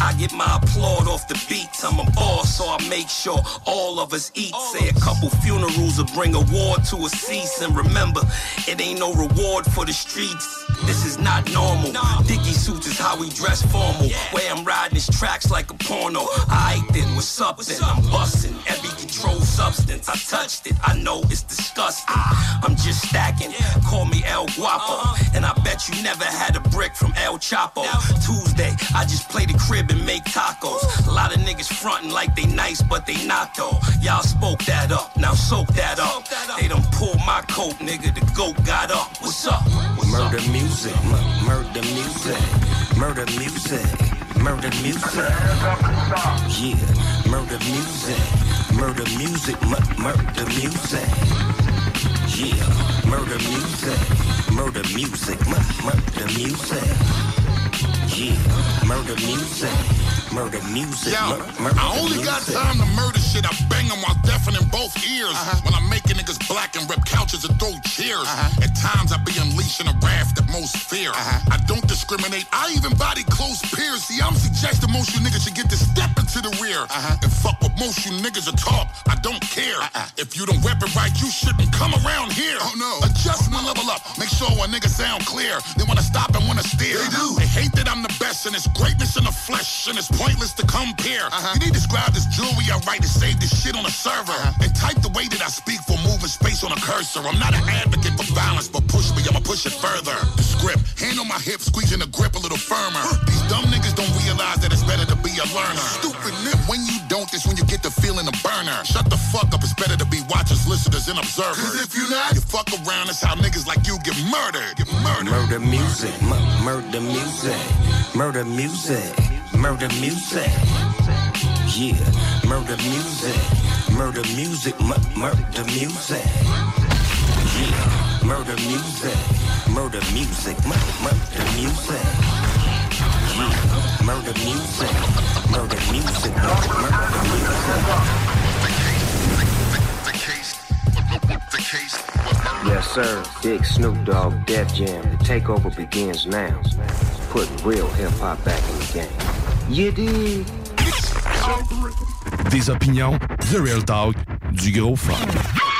I get my applaud off the beats. I'm a boss, so I make sure all of us eat. Say a couple funerals will bring a war to a cease. And remember, it ain't no reward for the streets. This is not normal. Dicky suits is how we dress formal. Way I'm riding these tracks like a porno. I then, what's up then? I'm busting every controlled substance. I touched it. I know it's disgusting. I'm just stacking. Call me El Guapo. And I bet you never had a brick from El Chapo. Tuesday, I just play the crib and make tacos. A lot of niggas frontin' like they nice, but they not though. Y'all spoke that up, now soak that up. They done pulled my coat, nigga. The goat got up. What's up? What's Murder up? music, mu- murder music, murder music, murder music. Yeah, murder music, murder music, mu- murder music. Yeah, murder music, murder music, mu- murder music. Yeah, murder music, murder music, Yo, mu- murder I only got time to murder shit. I bang them while deafening both ears. Uh-huh. When I'm making niggas black and rip couches and throw chairs. Uh-huh. At times I be unleashing a wrath that most fear. Uh-huh. I don't discriminate. I even body close peers. See, I'm suggesting most you niggas should get to step into the rear. And fuck what most you niggas are talk. I don't care. Uh-uh. If you don't rep it right, you shouldn't come around here. Oh no. Adjust my level up. Make sure a nigga sound clear. They wanna stop and wanna steer. They do. They hate that I'm the best and it's greatness in the flesh and it's pointless to compare. Uh-huh. You need to describe this jewelry I write to save this shit on a server. Uh-huh. And type the way that I speak for moving space on a cursor. I'm not an advocate for violence, but push me, I'ma push it further. The script, hand on my hip, squeezing the grip a little firmer. These dumb niggas don't realize that it's better to be a learner. Stupid nip, when you don't, it's when you get the feeling of burner. Shut the fuck up, it's better to be watchers, listeners, and observers. Cause if you not, you fuck around, it's how niggas like you get murdered. Get murdered. Murder music, mu- murder music, murder music, murder music. Yeah, murder music, murder music, mu- murder music. Yeah, murder music, murder music, mu- murder music. Yeah, murder music, murder music, murder music. Yes, sir. Big Snoop Dogg, Def Jam. The takeover begins now. Putting real hip hop back in the game. You dig? Des opinions, du real talk, du gros fun.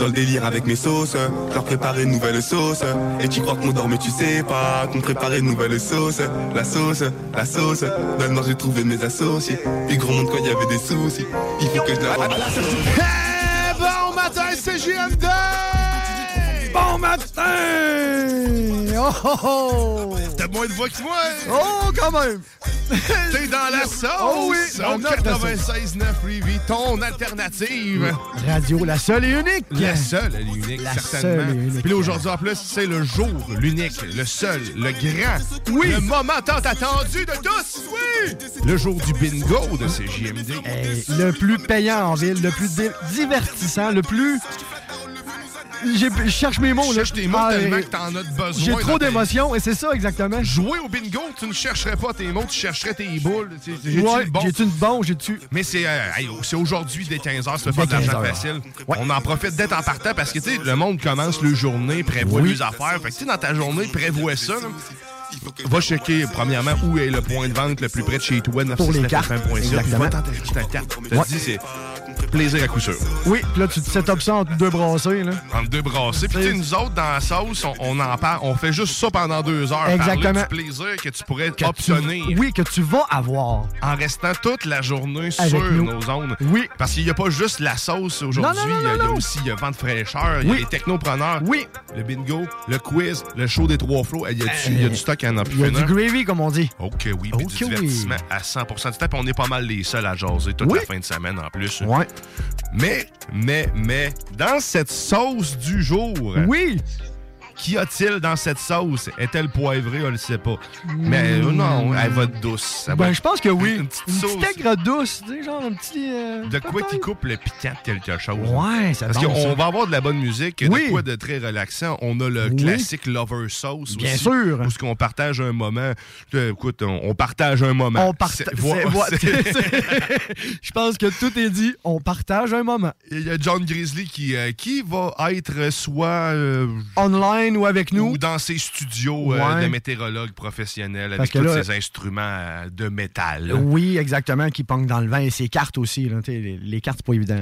Dans le délire avec mes sauces, leur préparer une nouvelle sauce. Et tu crois qu'on dort mais tu sais pas qu'on préparait une nouvelle sauce. La sauce, la sauce, dans le j'ai trouvé mes associés. Puis gros monde quand il y avait des soucis, il faut que je la rende. Eh, bon matin, c'est JMD! Bon matin! Oh, oh, oh! T'as moins de voix que moi! Oh, quand même! T'es dans la sauce! Oh oui! Au on note la sauce. 96.9 Lévis, ton alternative! Radio, la seule et unique! La seule et l'unique, La certainement. seule et unique. Puis là, aujourd'hui, en plus, c'est le jour, l'unique, le seul, le grand, Oui. le moment tant attendu de tous, oui! Le jour du bingo de CJMD. Hey, le plus payant en ville, le plus di- divertissant, le plus je cherche mes mots. là. Cherche tes mots Ah, tellement que t'en as de besoin. J'ai trop d'émotions, et c'est ça exactement. Jouer au bingo, tu ne chercherais pas tes mots, tu chercherais tes boules. J'ai-tu Ouais, le bon? j'ai-tu une bon, j'ai-tu. Mais c'est euh, c'est aujourd'hui dès 15h, ça fait de l'argent 15 heures. facile. On en profite d'être en partant parce que tu sais, le monde commence le journée, prévoit Oui. les affaires. Fait que tu sais, dans ta journée, prévois ça. là. Va checker, premièrement, où est le point de vente le plus près de chez toi, Pour les cartes, 969.fm.ca, puis exactement. Va t'en ta carte. Je te Ouais. dis, c'est plaisir à coup sûr. Oui, puis là, tu te up ça entre deux brassées, là. Entre deux brassées. Puis tu sais, nous autres, dans la sauce, on, on en parle, on fait juste ça pendant deux heures. Exactement. Du plaisir que tu pourrais Que tu- obtenir. oui, que tu vas avoir. en restant toute la journée Avec sur nous. nos zones. Oui. Parce qu'il n'y a pas juste la sauce aujourd'hui, il y a- y, aussi y a vent de fraîcheur, il y a Oui. les technopreneurs, Oui. le bingo, le quiz, le show des trois flots. Il y a du, il y a du stock à en Il y a du gravy, comme on dit. Ok, oui, puis Ok, du oui. divertissement à 100% du temps. On est pas mal les seuls à jaser toute Oui. la fin de semaine en plus. Ouais. Mais, mais, mais, dans cette sauce du jour, Oui. Qu'y a-t-il dans cette sauce? Est-elle poivrée? On le sait pas. Mais euh, non, elle va être douce. Va Ben, être- je pense que oui. Une petite sauce. aigre douce, tu sais, genre un petit. euh, De quoi qui coupe le piquant de quelque chose. Ouais, c'est Parce qu'on ça. va avoir de la bonne musique, Oui. de quoi de très relaxant. On a le Oui. classique Lover Sauce Bien aussi. sûr. Où ce qu'on partage un moment. Euh, Écoute, on, on partage un moment. On partage. C'est- voilà, c'est- Je pense que tout est dit. On partage un moment. Il y a John Grizzly qui, euh, qui va être soit euh, Online ou avec nous. ou dans ses studios euh, de métérologue professionnel avec tous là- ses instruments euh, de métal. Oui, exactement, qui pong dans le vent. Et ses cartes aussi. Là, les, les cartes, c'est pas évident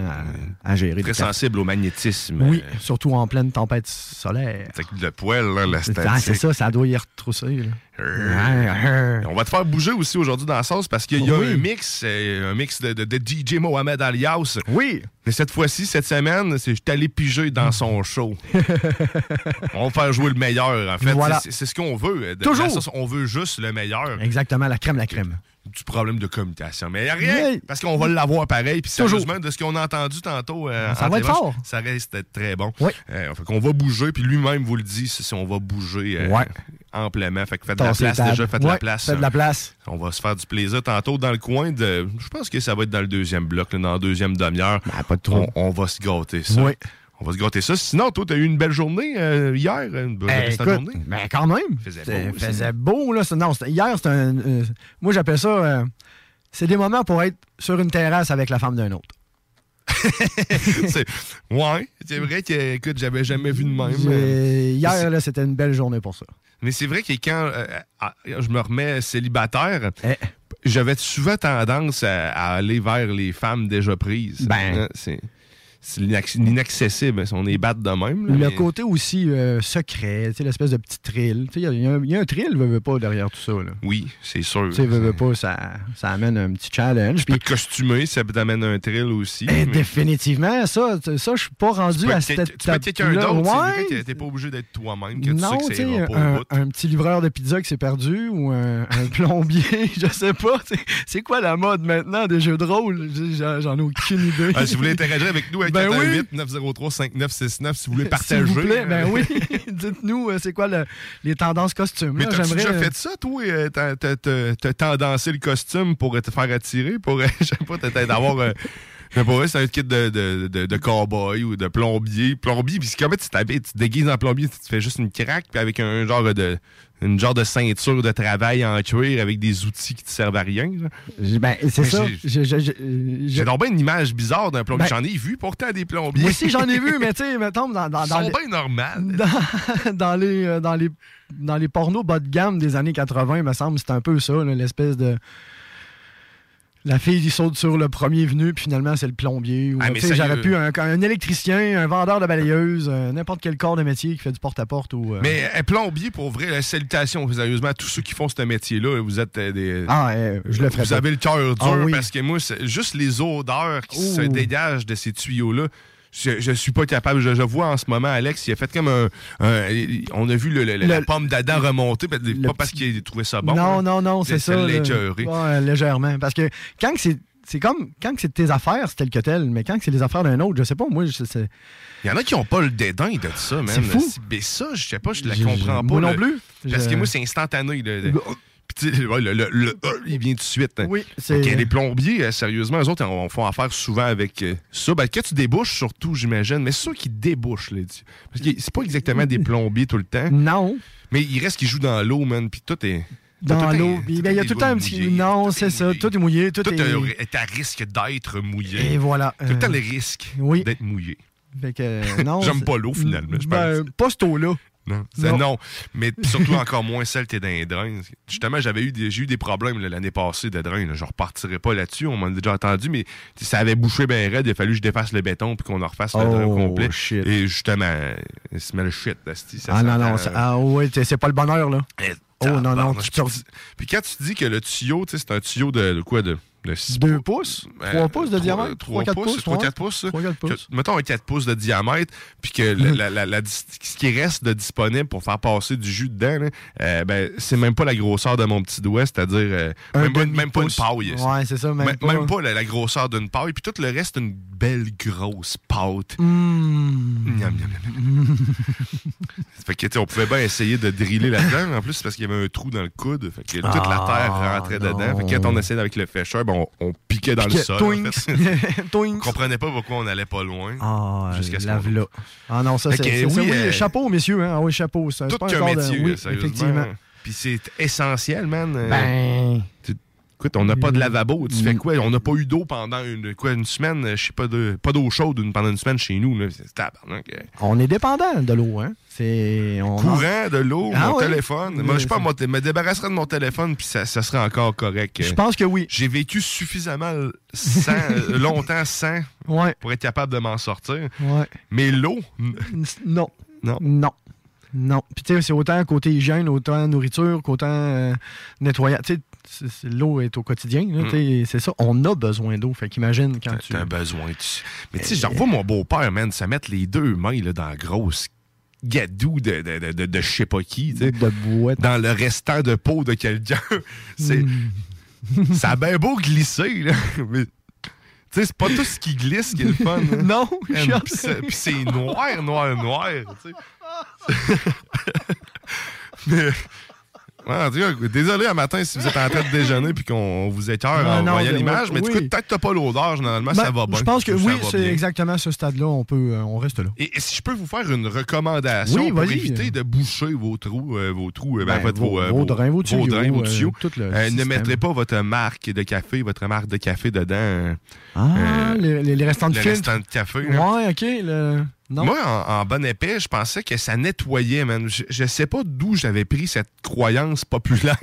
à, à gérer. Très cartes. sensible au magnétisme. Oui, Euh, surtout en pleine tempête solaire. le poil, là, la Ah, statique. c'est ça, ça doit y retrousser. On va te faire bouger aussi aujourd'hui dans la sauce parce qu'il y a Oui. un mix, euh, un mix de, de- de DJ Mohamed Alias. Oui. Mais cette fois-ci, cette semaine, c'est je suis allé piger dans son show. on va faire jouer le meilleur, en fait. Voilà. C'est- ce qu'on veut. euh, Toujours. sauce. on veut juste le meilleur. Exactement, la crème, la crème. Du problème de communication. Mais il n'y a rien, Oui. parce qu'on va l'avoir pareil. Puis sérieusement, de ce qu'on a entendu tantôt, euh, Ça va être fort. Ça reste très bon. Oui. Euh, fait qu'on va bouger, puis lui-même vous le dit si on va bouger euh, Ouais. amplement. Fait que faites de la place déjà, faites de la place. Faites de la place. On va se faire du plaisir tantôt dans le coin de. Je pense que ça va être dans le deuxième bloc, là, dans la deuxième demi-heure. Ben, pas de trop. On, on va se gâter ça. Oui. On va se gâter ça. Sinon, toi, t'as eu une belle journée euh, hier. Une belle écoute, journée. ben quand même. Faisait beau faisait beau, là. Non, hier, c'était un. euh, moi, j'appelle ça. euh, c'est des moments pour être sur une terrasse avec la femme d'un autre. Ouais, c'est vrai que, écoute, j'avais jamais vu de même. Euh, Hier, là, c'était une belle journée pour ça. Mais c'est vrai que quand euh, je me remets célibataire, Eh. j'avais souvent tendance à, à aller vers les femmes déjà prises. Ben. Hein, c'est c'est l'inac- l'inaccessible. On est batte de même. là, Le mais- côté aussi euh, secret, l'espèce de petit thrill. Il y, a- y un- il y a un thrill, veut, veut pas, derrière tout ça. Là. Oui, c'est sûr. Tu veut pas, ça, ça amène un petit challenge. Tu peux Puis, te costumer, ça un thrill aussi. eh, mais définitivement, ça, ça je suis pas rendu peux à cette tu peux quelqu'un d'autre. Ouais. T'es pas obligé d'être toi-même, que non, tu sais, pas un, petit livreur de pizza qui s'est perdu ou un, un plombier, je sais pas. C'est quoi la mode maintenant des jeux de rôle? J'en ai aucune idée. Ah, si vous voulez interagir avec nous, Ben oui. 418 903 5969 si vous voulez S'il partager. vous plaît, euh, ben oui. Dites-nous, euh, c'est quoi le- les tendances costumes? Mais t'as-tu j'aimerais, déjà euh, fait ça, toi? euh, T'as tendancé le costume pour te faire attirer? Pour, euh, je sais pas, peut-être d'avoir... euh, je sais pas, c'est un kit de, de, de, de cowboy ou de plombier. Plombier, puis comment tu t'habilles? Tu te déguises en plombier, tu te fais juste une craque, puis avec un genre de... Une genre de ceinture de travail en cuir avec des outils qui te servent à rien. là. Ben, c'est Mais ça. j'ai- Je- donc bien une image bizarre d'un plombier. Ben- J'en ai vu pourtant des plombiers. Moi aussi, j'en ai vu, mais tu sais, mettons, dans, dans, Ils dans sont les, bien normales. dans, dans les, euh, dans, les, dans les pornos bas de gamme des années 80, il me semble, c'est un peu ça, l'espèce de. La fille qui saute sur le premier venu, puis finalement, c'est le plombier. Ou, Ah. J'aurais pu un, un électricien, un vendeur de balayeuse, euh, n'importe quel corps de métier qui fait du porte-à-porte. ou. euh, Mais un plombier, pour vrai, la salutation, sérieusement, à tous ceux qui font ce métier-là, vous êtes euh, des. Ah, euh, je le ferais Vous pas. avez le cœur dur Ah oui. parce que moi, c'est juste les odeurs qui Ouh. se dégagent de ces tuyaux-là. Je, je suis pas capable. Je, je vois en ce moment, Alex, il a fait comme un. un- on a vu le- le- la pomme d'Adam remonter, pas parce qu'il a trouvé ça bon. non, là. non, non, c'est Ça. Ouais, légèrement. Parce que quand c'est. C'est comme quand c'est tes affaires, c'est tel que tel, mais quand c'est les affaires d'un autre, je sais pas, moi, je sais. Il y en a qui ont pas le dédain de ça, man. C'est fou. Mais ça, je sais pas, je la comprends pas. moi non plus. Parce que moi, c'est instantané. Le, le- le euh, il vient tout de suite. hein. Oui, c'est- que les plombiers, euh, sérieusement, eux autres, on font affaire souvent avec euh, ça. Ben, quand tu débouches, surtout, j'imagine, mais c'est sûr qu'ils débouchent là-dessus. Parce que c'est pas exactement des plombiers tout le temps. Non. Mais il reste qu'ils jouent dans l'eau, man, puis tout est. Dans l'eau. Il y a tout le temps un petit. Non, c'est ça. Tout est mouillé. Tout, Tout est. à risque d'être mouillé. Et voilà. Tout le temps Euh, les risques oui. d'être mouillé. Fait que, euh, non. J'aime pas l'eau, finalement, je Ben, pas cette eau-là. Non, c'est Non. non. Mais surtout encore moins celle qui est dans les drains. Justement, j'avais eu des, j'ai eu des problèmes l'année passée de drains. là. Je repartirai pas là-dessus, on m'en a déjà entendu, mais ça avait bouché bien raide. Il a fallu que je défasse le béton puis qu'on en refasse le drain Oh, complet. shit. Et justement, il se met le shit. là, c'ti, ça Ah non, non. c'est- euh, Ah ouais, c'est pas le bonheur, là. eh, Oh non, non. Tu puis quand tu dis que le tuyau, c'est un tuyau de, de quoi de, de 2 pouces, 3 pouces de diamètre, trois 3-4 pouces, pouces. 3-4 pouces. 3-4 pouces. Que- mettons un 4 pouces de diamètre, puis que la- la- la- la ce qui reste de disponible pour faire passer du jus dedans, là, euh, ben, c'est même pas la grosseur de mon petit doigt, c'est-à-dire euh, même, pas- même pas une paille. Ouais, c'est ça, même Même, pas. la, la grosseur d'une paille, puis tout le reste, une belle grosse pâte. Mmh. Miam, miam, miam. fait que, tu sais, on pouvait bien essayer de driller là-dedans. En plus, c'est parce qu'il y avait un trou dans le coude. Fait que toute la terre rentrait dedans. Fait que quand on essayait avec le fêcheur, ben, on, on piquait dans le sol. en Twinks. fait. Twinks. on comprenait pas pourquoi on n'allait pas loin. Ah, Jusqu'à ce qu'on-. Ah non, ça, Fait c'est. c'est- oui, oui, euh, chapeau, messieurs. Hein? Ah oui, chapeau. C'est Tout qu'un encore de- métier, Oui, effectivement. Puis c'est essentiel, man. Euh, Ben. Écoute, on n'a pas de lavabo. Tu fais quoi? On n'a pas eu d'eau pendant une, quoi, une semaine, euh, je sais pas, de, pas d'eau chaude une- pendant une semaine chez nous. là. Euh. On est dépendant de l'eau, hein? C'est. on- Courant, de l'eau, Ah mon oui? téléphone. Moi, je sais pas, moi, me débarrasserais de mon téléphone, puis ça, ça serait encore correct. Je pense que oui. J'ai vécu suffisamment sans, euh, longtemps sans Ouais. pour être capable de m'en sortir. Ouais. Mais l'eau, Non. Non. Non. Non. Puis tu sais, c'est autant côté hygiène, autant nourriture, qu'autant euh, nettoyage. Tu sais, l'eau est au quotidien. Mm. C'est ça. On a besoin d'eau. Fait qu'imagine quand tu. t'as besoin. tu- Mais tu sais, je revois mon beau-père, man, se mettre les deux mains là, dans la grosse gadou de, de, de, de, de je sais pas qui, De boîte. dans le restant de peau de quelqu'un. C'est, ça a bien beau glisser, là, mais tu sais, c'est pas tout ce qui glisse qui est le fun. hein. Non, Puis c'est, noir, noir, noir, mais... Ouais, en tout cas, désolé un matin si vous êtes en train de déjeuner puis qu'on vous écœure en non, voyant l'image, mais oui. du coup, peut-être que t'as pas l'odeur, généralement, Ben, ça va bien. Je pense que oui, c'est exactement à ce stade-là. On peut, euh, on reste là. Et, et si je peux vous faire une recommandation Oui, pour éviter de boucher vos trous, euh, vos trous, euh, ben, Ben, vos- vos, vos drains, vos tuyaux, drains, vos tuyaux, tout le euh, ne mettrez pas votre marque de café, votre marque de café dedans. Ah, les, les- les restants de le filtre. restant de café. Ouais, ok. Le... Non? Moi, en, en bon épais, je pensais que ça nettoyait, man. Je, je sais pas d'où j'avais pris cette croyance populaire.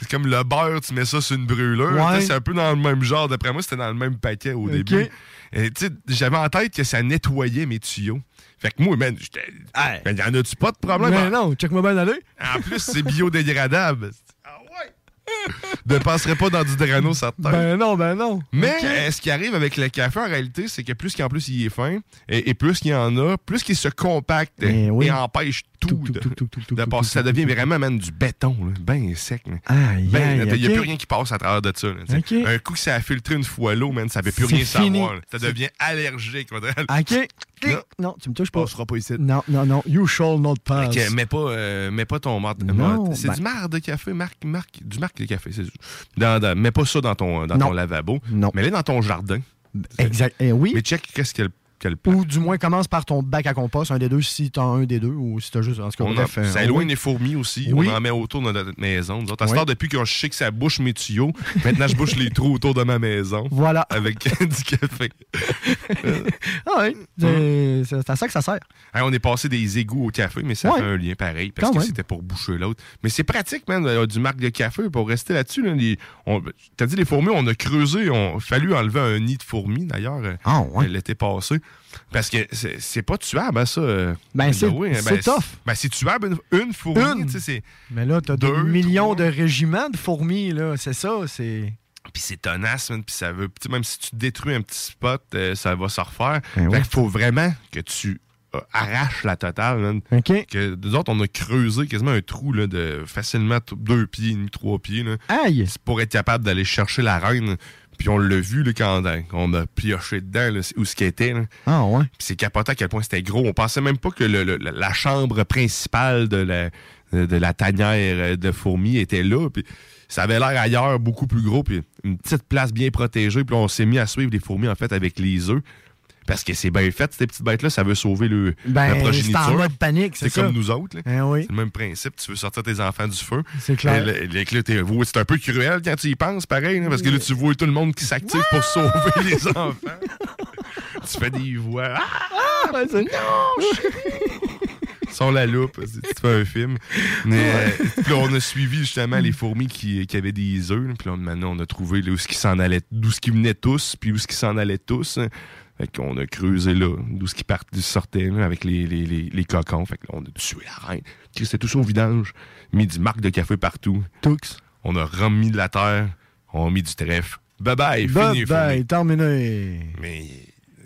c'est comme le beurre, tu mets ça sur une brûleur. Ouais. C'est un peu dans le même genre. D'après moi, c'était dans le même paquet au début. J'avais en tête que ça nettoyait mes tuyaux. Fait que moi, man, j'étais. Ben, y en a-tu pas de problème? Mais non, check-moi bien. En plus, c'est biodégradable. Ne passerait pas dans du drano, certain. Ben non, ben non. Mais Ok. ce qui arrive avec le café, en réalité, c'est que plus qu'en plus il est fin, et, et plus qu'il y en a, plus qu'il se compacte Eh oui. et empêche tout, de, de passer. Ça devient vraiment man, du béton, bien sec. là. Ben, Il n'y a ok. plus rien qui passe à travers de ça. là. Ok. Un coup que ça a filtré une fois l'eau, man, ça ne fait plus rien fini. savoir. Ça devient allergique. on Non. Non, tu me touches pas. passera pas ici. Non, non, non. You shall not pass. Mets pas, euh, mets pas ton. Non, c'est ben- du marque de café, marque, marque, du marque de café. c'est- Dans, dans- mets pas ça dans ton, dans ton lavabo. Non. Mets-les dans ton jardin. Exact. Eh oui. Mais check qu'est-ce qu'elle Ou du moins, commence par ton bac à compost, un des deux, si t'as un des deux, ou si t'as juste. En tout cas, On bref, euh, ça éloigne les fourmis aussi. Oui. On en met autour de notre maison. Nous autres, à Oui. depuis que je sais que ça bouche mes tuyaux, maintenant je bouche les trous autour de ma maison. Voilà. Avec du café. Ah oui, c'est c'est à ça que ça sert. On est passé des égouts au café, mais ça Ouais. fait un lien pareil parce Quand que c'était pour boucher l'autre. Mais c'est pratique, man, euh, du marque de café pour rester là-dessus. Là, T'as dit les fourmis, on a creusé, on a fallu enlever un nid de fourmis d'ailleurs euh, Ah ouais. l'été passé. Parce que c'est pas tuable, hein, ça. euh, Ben, c'est- hein, c'est tough. Ben, c'est tuable, une, une fourmi. Une. Mais là, t'as Deux, millions de régiments de fourmis, là. C'est ça, c'est. Puis c'est tenace, man, puis ça veut. Même si tu détruis un petit spot, euh, ça va se refaire. Ben fait faut vraiment que tu euh, arraches la totale, man. OK. Que, nous autres, on a creusé quasiment un trou là, de facilement deux pieds trois pieds. Là, Aïe! C'est pour être capable d'aller chercher la reine. Puis on l'a vu là, quand on a pioché dedans, là, où ce qui était. là. Ah ouais. Puis c'est capoté à quel point c'était gros. On pensait même pas que le- le- la chambre principale de la, de la tanière euh, de fourmis était là. Puis ça avait l'air ailleurs beaucoup plus gros, puis une petite place bien protégée. Puis on s'est mis à suivre les fourmis, en fait, avec les œufs. Parce que c'est bien fait, ces petites bêtes-là, ça veut sauver le, Ben, la c'est progéniture. en mode panique, c'est C'est comme nous autres. là. Eh oui. C'est le même principe. Tu veux sortir tes enfants du feu. C'est clair. Ouais, C'est un peu cruel quand tu y penses, pareil, là, parce que là, tu vois tout le monde qui s'active pour sauver les enfants. tu fais des voix. Ah! Sans la loupe, tu te fais un film. Mais euh, puis là, on a suivi justement les fourmis qui, qui avaient des œufs. Puis là, maintenant, on a trouvé là, où ce qui s'en allait, d'où ce qui venaient tous, puis où ce qui s'en allait tous. Fait qu'on a creusé là, d'où ce qui partait, sortait là, avec les, les, les, les cocons. Fait que là, on a tué la reine. C'était tout au vidange. Mis du marque de café partout. Tux. On a remis de la terre. On a mis du trèfle. Bye bye, fini Bye les bye, terminé. Mais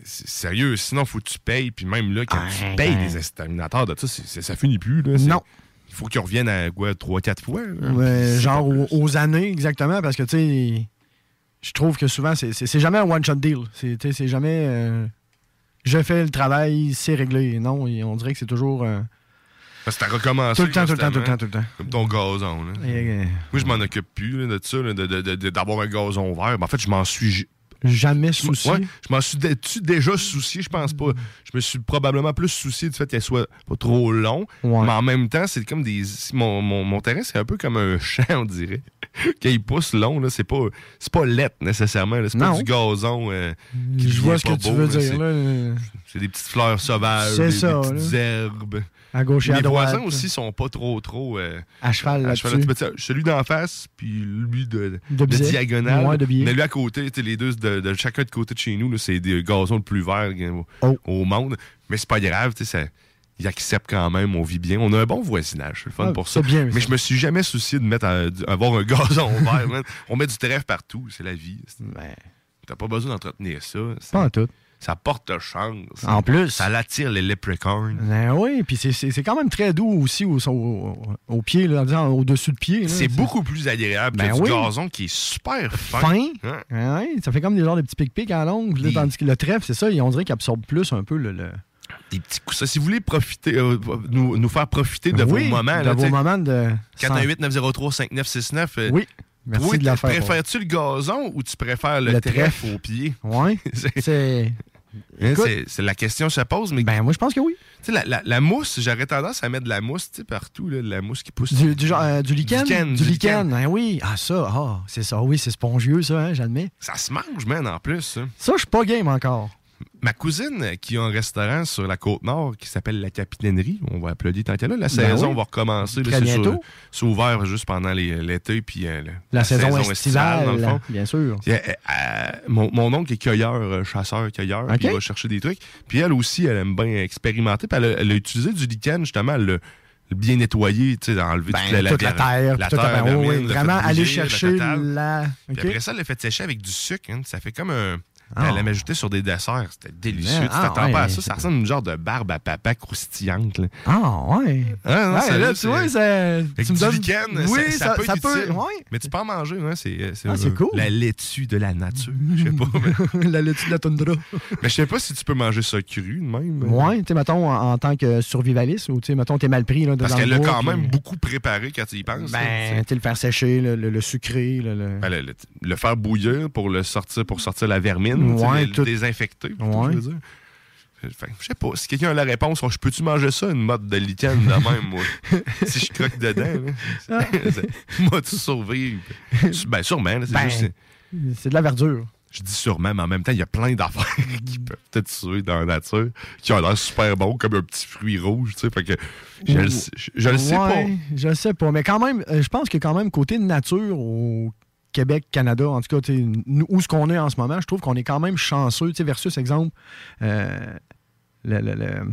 sérieux, sinon faut que tu payes. Puis même là, quand tu payes les exterminateurs de ça, ça finit plus. Là. Non. Il faut qu'ils reviennent à quoi, 3-4 fois. là? Ouais, genre aux, aux années, exactement, parce que, tu sais, je trouve que souvent, c'est- jamais un one-shot deal. C'est jamais. euh, je fais le travail, c'est réglé. Non, on dirait que c'est toujours. euh, Parce que t'as recommencé. Tout le temps, tout le temps, tout le temps, tout le temps. Comme ton gazon. Là. Et, euh, Moi, je m'en occupe plus là, de ça, là, de- de- de- d'avoir un gazon vert. Ben, en fait, je m'en suis. jamais je- souci. ouais, je m'en suis déjà soucié, je pense pas. Je me suis probablement plus soucié du fait qu'elle soit pas trop long. Ouais. Mais en même temps, c'est comme des. Mon, mon, mon terrain, c'est un peu comme un champ, on dirait. Quand il pousse long, là, c'est pas, c'est pas lettre nécessairement. là. C'est pas Non. du gazon. euh, qui Je vois ce que pas tu beau, veux là. dire. C'est- Là. C'est des petites fleurs sauvages, C'est des, ça, des petites là. herbes. À gauche et Les à droite. voisins aussi sont pas trop, trop. euh, À cheval à là-dessus. cheval là-dessus. Tu sais, Celui d'en face, puis lui de, De diagonale. Ouais, de biais. Mais lui à côté, les deux de, de chacun de côté de chez nous, là, c'est des gazons le plus vert euh, au, Oh. au monde. Mais c'est pas grave, tu sais, ça- ils acceptent quand même, on vit bien. On a un bon voisinage, c'est le fun Ah, pour ça. bien, mais ça. je me suis jamais soucié de mettre à- avoir un gazon vert. man. On met du trèfle partout, c'est la vie. T'as pas besoin d'entretenir ça. Pas en tout. Ça porte chance. En plus. Ça l'attire les leprechauns. Ben oui, puis c'est- quand même très doux aussi au, au, au pied, au-dessus de pied. C'est beaucoup plus agréable Ben que du oui. gazon qui est super fin. fin? Hein? Ah ouais, ça fait comme des genres de petits pic-pic à longue. là, Des- Tandis que le trèfle, c'est ça, et on dirait qu'il absorbe plus un peu le. le- Des petits coussins. Si vous voulez profiter, euh, nous, nous faire profiter de Oui, vos moments, de là, vos moments de. 418-903-5969. euh, Oui. Merci toi, de la faire. Préfères-tu le gazon ou tu préfères le, Le trèfle, trèfle. au pied? Oui. C'est- C'est. Hein. C'est la question que se pose. Mais Ben, moi, je pense que oui. tu sais, la, la- la mousse, j'aurais tendance à mettre de la mousse tu sais, partout, là, de la mousse qui pousse. Du, du genre, euh, du lichen? Du lichen, du lichen. hein, oui. Ah, ça, ah, c'est ça. Oui, c'est spongieux, ça, hein, j'admets. Ça se mange, man, en plus. ça. Ça, je suis pas game encore. Ma cousine qui a un restaurant sur la côte nord qui s'appelle La Capitainerie, on va applaudir tant qu'elle est là. La saison Ben oui. va recommencer. c'est sur- bientôt. C'est ouvert juste pendant l'été puis euh, le- La, saison, estivale, estivale, dans le fond. bien sûr. Euh, euh, mon, mon oncle est cueilleur, euh, chasseur, cueilleur, Ok. puis il va chercher des trucs. Puis elle aussi, elle aime bien expérimenter. Puis elle a, utilisé du lichen, justement, elle l'a le bien nettoyé, tu sais, enlever Ben, toute la, toute la terre, la toute terre, la- oui, fait vraiment aller la chercher la. Puis après ça, elle l'a fait sécher avec du sucre. hein. Ça fait comme un. Ah. Elle l'a ajouté sur des desserts. C'était délicieux. Ah, tu t'attends ouais. pas à ça. Ça ressemble à une genre de barbe à papa croustillante. là. Ah, ouais. Ah, non, Ouais, celle-là, là, tu vois, ça, tu me donnes... oui, ça, ça peut être utile. ouais. Mais tu peux en manger, hein, c'est c'est Ah, c'est cool. la laitue de la nature. Je sais pas. mais, la laitue de la toundra. mais je sais pas si tu peux manger ça cru de même. Ouais, tu sais, mettons, en, en tant que survivaliste, ou tu sais, mettons, t'es mal pris, là, Parce qu'elle le l'a quand même beaucoup préparé quand tu y penses. Ben, tu le faire sécher, le, le- Ben, le, faire bouillir pour le sortir pour sortir tu sais, Ouais, le, tout- désinfecter. Ouais. je veux dire. Fait que, je sais pas, si quelqu'un a la réponse, je peux-tu manger ça, une mode de lichen de même, moi? si je croque dedans, là. Moi, tu survivre. Ben, sûrement, c'est Ben, juste. c'est de la verdure. Je dis sûrement, mais en même temps, il y a plein d'affaires qui peuvent te tuer dans la nature, qui ont l'air super bons, comme un petit fruit rouge, tu sais. Fait que je, le sais- je- je le sais pas. Je le sais pas. Mais quand même, euh, je pense que quand même, côté nature au Québec, Canada, en tout cas, où ce qu'on est en ce moment, je trouve qu'on est quand même chanceux, versus, exemple, euh, le, le- le-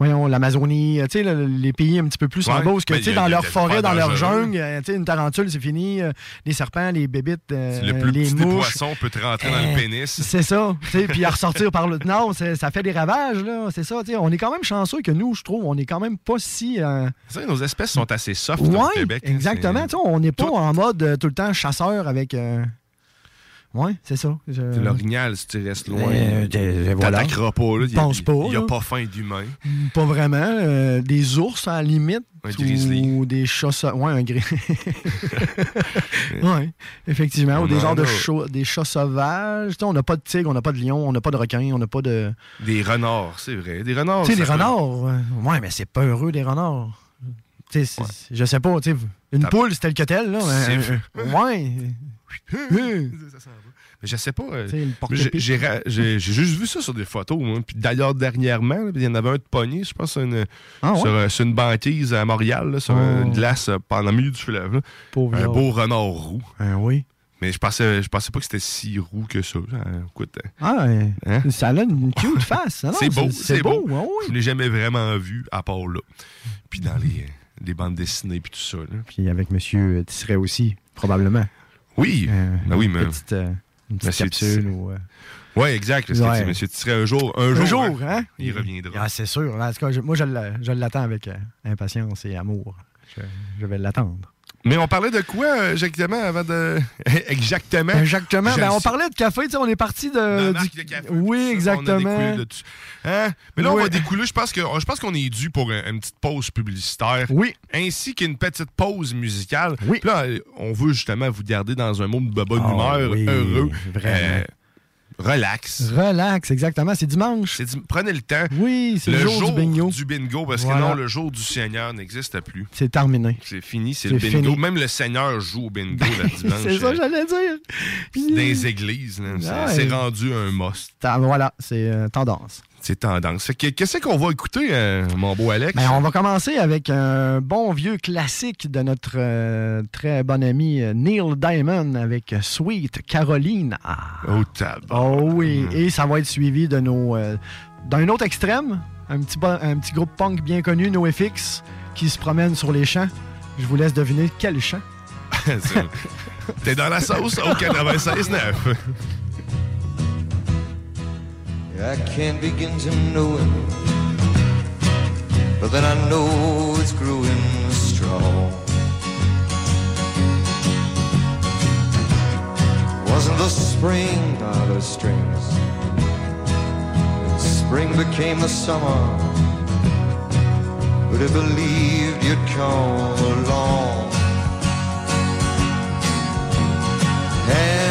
voyons, l'Amazonie, euh, tu sais, le- les pays un petit peu plus en bas, où ce que, tu sais, dans leur forêt, dans leur dangereuses. jungle, euh, tu sais, une tarentule, c'est fini, euh, les serpents, les bébites, euh, le plus les petit mouches. poissons peut te rentrer dans Euh, le pénis. C'est ça. tu sais, Puis à ressortir par le. Non, ça fait des ravages, là. C'est ça. tu sais, On est quand même chanceux que nous, je trouve, on est quand même pas si. euh, C'est nos espèces sont assez soft Ouais, au Québec. hein, exactement. c'est- Tu sais, on n'est pas en mode euh, tout le temps chasseur avec. Ouais, c'est ça. Je- C'est L'orignal, si tu restes loin, Euh, euh, voilà. pas. Là. Pense pas, Il n'y a pas faim d'humain. Pas vraiment. euh, des ours, à la limite. Un grizzly. Ou des chats Ouais, un grizzly. ouais, effectivement. On ou des en genres de chats- des chats sauvages. On n'a pas de tigre, on n'a pas de lion, on n'a pas de requin, on n'a pas de. Des renards, c'est vrai. Des renards. tu sais, peut- renards. euh, Ouais, mais c'est pas heureux, des renards. Tu sais, c'est- je sais pas, tu sais, une poule, c'est tel que tel, là. C'est- Mais je sais pas. euh. J'ai juste vu ça sur des photos. moi. Puis d'ailleurs, dernièrement, là, il y en avait un de pogné, je pense, sur une, Ah ouais? sur, euh, sur une banquise à Montréal, là, sur Oh. une glace euh, pendant le milieu du fleuve. un beau renard roux. Ah oui. Mais je pensais, je pensais pas que c'était si roux que ça. Euh, écoute, Ah, ouais. Hein? ça a une cute face. Ah non, c'est beau, c'est beau. ouais. Je l'ai jamais vraiment vu à part là. Puis dans les, les bandes dessinées puis tout ça. là. Puis avec Monsieur Tisseret aussi, probablement. Oui, Euh, ben oui, une mais petite, euh, une petite capsule ou. euh, Ouais, exact. Que, Ouais. tu sais, monsieur Tisseret, un jour, un, Un jour, jour, hein? Il reviendra. Ah, c'est sûr. En tout cas, je- moi, je l'a- je l'attends avec euh, impatience et amour. Je, je vais l'attendre. Mais on parlait de quoi euh, exactement avant de. exactement? Exactement. Ben, on parlait de café, tu sais, on est parti de. La du- marque de café, Oui, On a exactement. de Hein? Mais là, on va découler. Je pense que- je pense qu'on est dû pour un- une petite pause publicitaire. Oui. Ainsi qu'une petite pause musicale. Oui. Puis là, on veut justement vous garder dans un monde de bonne Ah humeur, oui, heureux. vraiment. euh, relax. Relax, exactement. C'est dimanche. Prenez le temps. Oui, c'est le, jour, du bingo. du bingo, parce Voilà. que non, le jour du Seigneur n'existe plus. C'est terminé. C'est fini, c'est le bingo. fini. Même le Seigneur joue au bingo le dimanche. c'est ça, que j'allais dire. dans les églises. C'est- rendu un must. Ta- Voilà, c'est euh, tendance. C'est tendance. Fait que Qu'est-ce qu'on va écouter, euh, mon beau Alex? Ben, on va commencer avec un bon vieux classique de notre euh, très bon ami euh, Neil Diamond avec Sweet Caroline. Ah. Oh, tabac. Oh oui, et ça va être suivi de nos. euh, d'un autre extrême, un petit, un petit groupe punk bien connu, NoFX, qui se promène sur les champs. Je vous laisse deviner quel champ. T'es dans la sauce au 96.9. I can't begin to know it, but then I know it's growing strong. Wasn't the spring by the strings? Spring became the summer. Would have believed you'd come along? Hands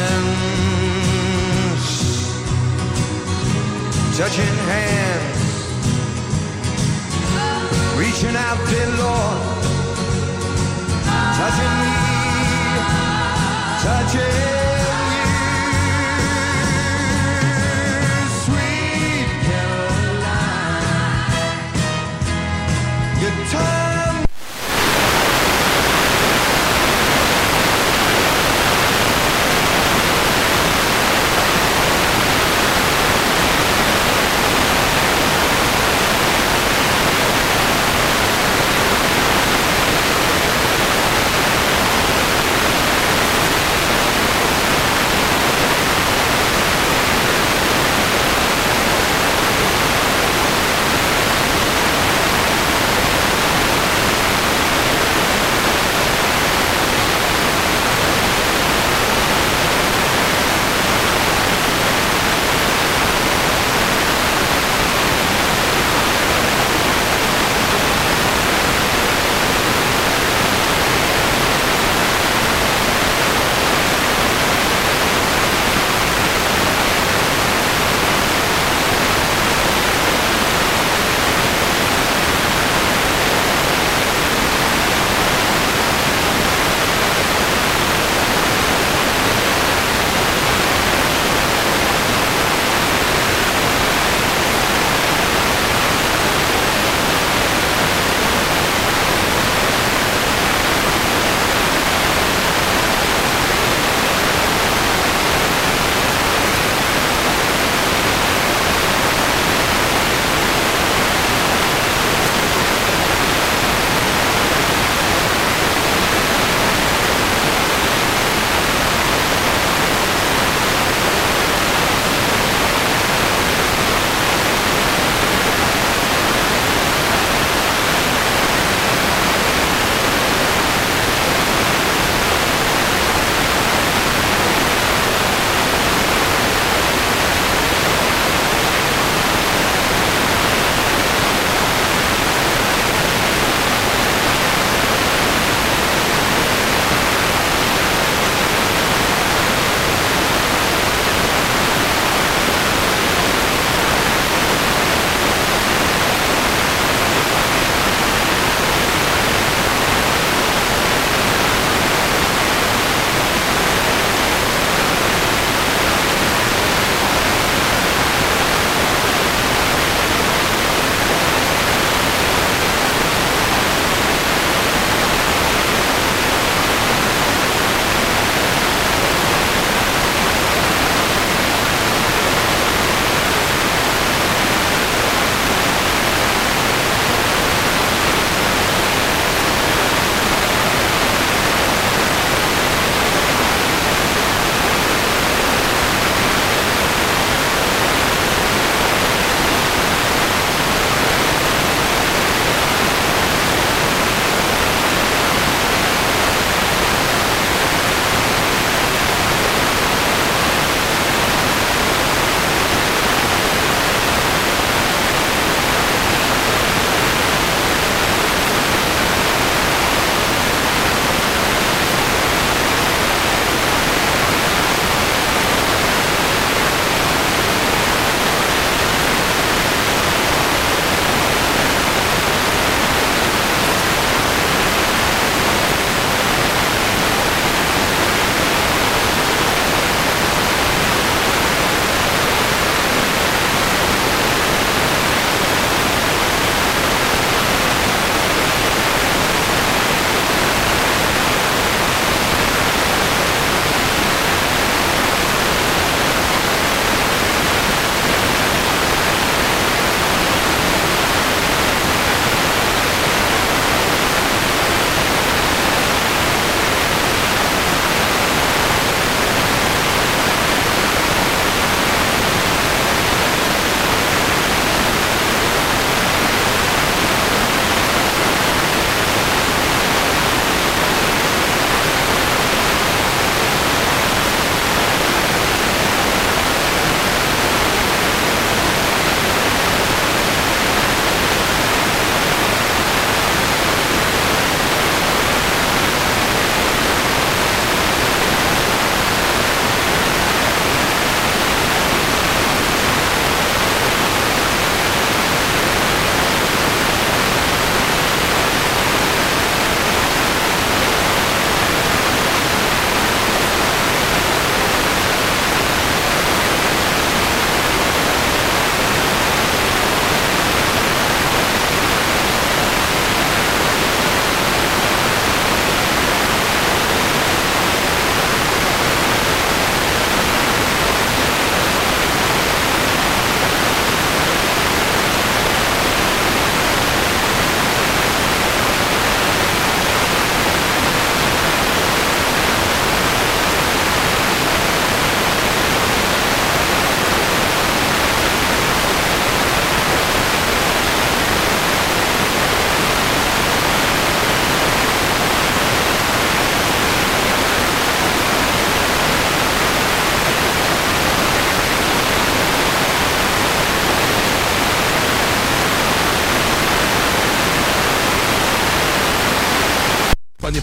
touching hands, reaching out, dear Lord, touching me, touching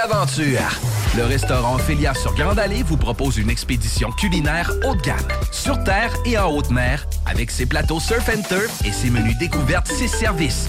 D'aventure. Le restaurant Félia sur Grande Allée vous propose une expédition culinaire haut de gamme, sur terre et en haute mer, avec ses plateaux surf and turf et ses menus découvertes, ses services.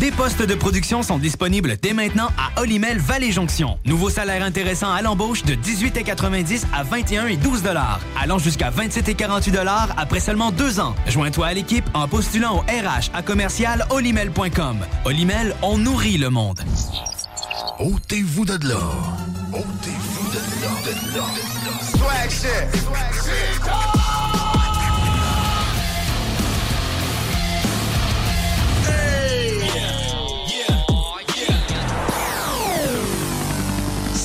Des postes de production sont disponibles dès maintenant à Olimel Valley Jonction. Nouveau salaire intéressant à l'embauche de 18,90 à 21 et 12 dollars, allant jusqu'à 27 et 48 dollars après seulement deux ans. Joins-toi à l'équipe en postulant au RH à commercial olimel.com. Olimel, on nourrit le monde. Ôtez-vous de là. Ôtez-vous de Swag shit. Swag shit.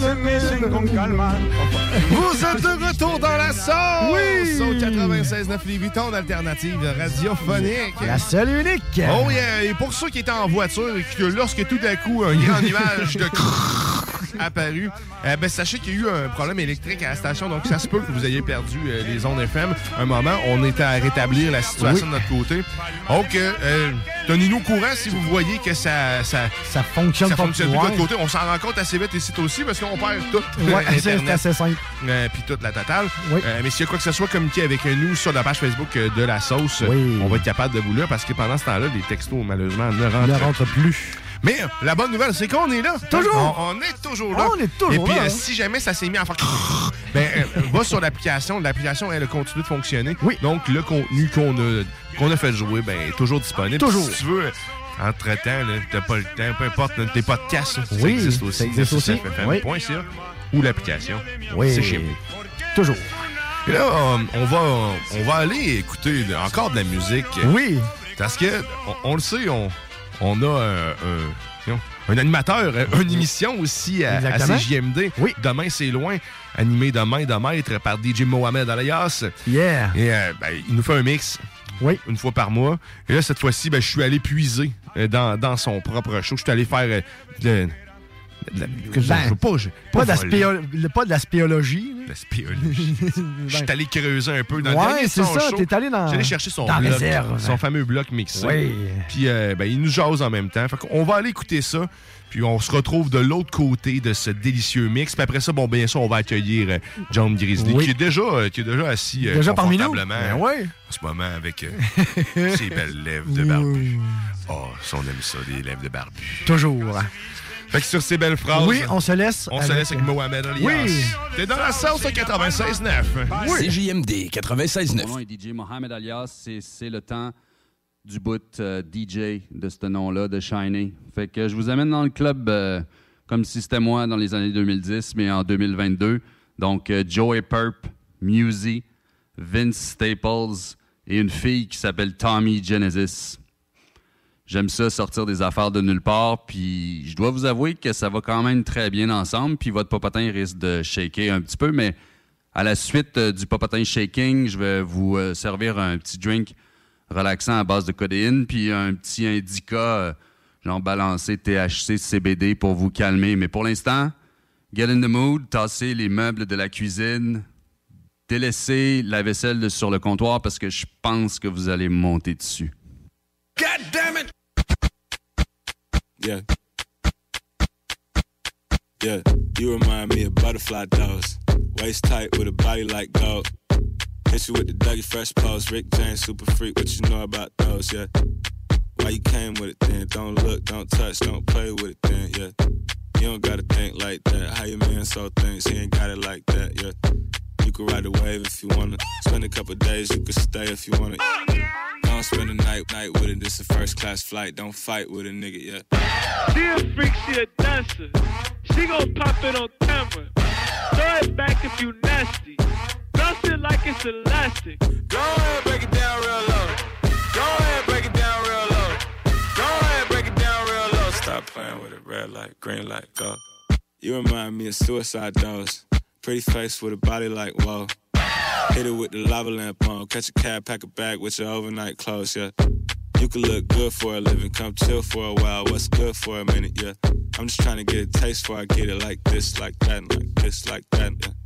96.9. Vous êtes de retour dans la sauce! Oui! Au 96.9 Lévis, ton alternative radiophonique. La seule unique. Oh yeah! Et pour ceux qui étaient en voiture et que lorsque tout à coup un grand nuage de apparu, euh, ben, sachez qu'il y a eu un problème électrique à la station, donc ça se peut que vous ayez perdu euh, les ondes FM. Un moment, on était à rétablir la situation Oui. de notre côté. Donc, euh, euh, tenez-nous au courant si vous voyez que ça, ça, ça fonctionne ça pas fonctionne plus de votre côté. On s'en rend compte assez vite ici aussi parce qu'on perd tout. Ouais, c'est assez simple. Euh, puis toute la totale. Euh, mais s'il y a quoi que ce soit, communiquez avec nous sur la page Facebook euh, de la sauce. On va être capable de vous lire parce que pendant ce temps-là, les textos, malheureusement, ne rentrent, Ne rentre plus. Mais la bonne nouvelle, c'est qu'on est là. Toujours. On, on est toujours là. On est toujours Et puis, là, euh, hein. si jamais ça s'est mis à faire... ben, euh, va sur l'application. L'application, elle a continué de fonctionner. Oui. Donc, le contenu qu'on a, qu'on a fait jouer, ben, est toujours disponible. Toujours. Si tu veux... Entre-temps, t'as pas le temps, peu importe, tes podcasts, ça Oui, existe aussi. ça existe aussi. CFFM.ca ou l'application. Oui. C'est chez nous. Toujours. Et là, euh, on va, on va aller écouter encore de la musique. Oui. Parce que, on, on le sait, on, on a un, un- non, un animateur, euh, une émission aussi à. CJMD. Oui. Demain, c'est loin. Animé demain de maître par DJ Mohamed Alias. Yeah. Et euh, ben, il nous fait un mix. Oui. Une fois par mois. Et là, cette fois-ci, ben, je suis allé puiser euh, dans, dans son propre show. Je suis allé faire euh, de, de la- que je- Ben, je veux pas, je- Pas, voler. d'aspéo- pas de la spéologie. La spéologie. Je suis allé creuser un peu dans le Ouais, c'est ça, t'es allé dans- allé chercher son bloc, réserve. son fameux bloc mixé. Oui. Puis euh, ben, il nous jase en même temps. Fait qu'on va aller écouter ça. Puis on se retrouve de l'autre côté de ce délicieux mix. Puis après ça, bon, bien sûr, on va accueillir euh, John Grizzly, Oui. qui, est déjà, euh, qui est déjà assis euh, Déjà parmi nous? Ben ouais. en ce moment avec ses belles lèvres de barbu. Oh, on aime ça, des lèvres de barbu. Toujours. Fait que sur ces belles phrases, Oui, on se laisse. on se laisse avec Mohamed Alias. Oui. T'es dans la sauce à 96.9. CJMD 96.9. Mon nom est DJ Mohamed Alias. C'est- C'est le temps du bout euh, DJ de ce nom-là, de Shiny. Fait que je vous amène dans le club euh, comme si c'était moi dans les années 2010, mais en 2022. Donc, euh, Joey Perp, Musi, Vince Staples et une fille qui s'appelle Tommy Genesis. J'aime ça sortir des affaires de nulle part, puis je dois vous avouer que ça va quand même très bien ensemble, puis votre popotin risque de shaker un petit peu, mais à la suite euh, du popotin shaking, je vais vous euh, servir un petit drink relaxant à base de codéine, puis un petit indica, euh, genre balancé THC, CBD pour vous calmer. Mais pour l'instant, get in the mood, tassez les meubles de la cuisine, délaissez la vaisselle sur le comptoir parce que je pense que vous allez monter dessus. God damn it! Yeah. Yeah, you remind me of butterfly dolls. Waist tight with a body like gold. Hit you with the Dougie Fresh pose. Rick James, super freak. What you know about those? Yeah. Why you came with it then? Don't look, don't touch, don't play with it then. Yeah. You don't gotta think like that. How your man so thinks he ain't got it like that. Yeah. You can ride the wave if you wanna. Spend a couple days, you can stay if you wanna. Don't spend a night night with it. This a first class flight. Don't fight with a nigga. Yeah. She a freak, she a dancer. She gon' pop it on camera. Throw it back if you nasty. Bounce it like it's elastic. Go ahead, break it down real low. Go ahead, break it down real low. Go ahead, break it down real low. Stop playing with it. Red light, green light, go. You remind me of suicide dolls. Pretty face with a body like whoa. Hit it with the lava lamp on. Catch a cab, pack a bag with your overnight clothes, yeah. You can look good for a living, come chill for a while. What's good for a minute, yeah. I'm just trying to get a taste for I get it like this, like that, like this, like that, yeah.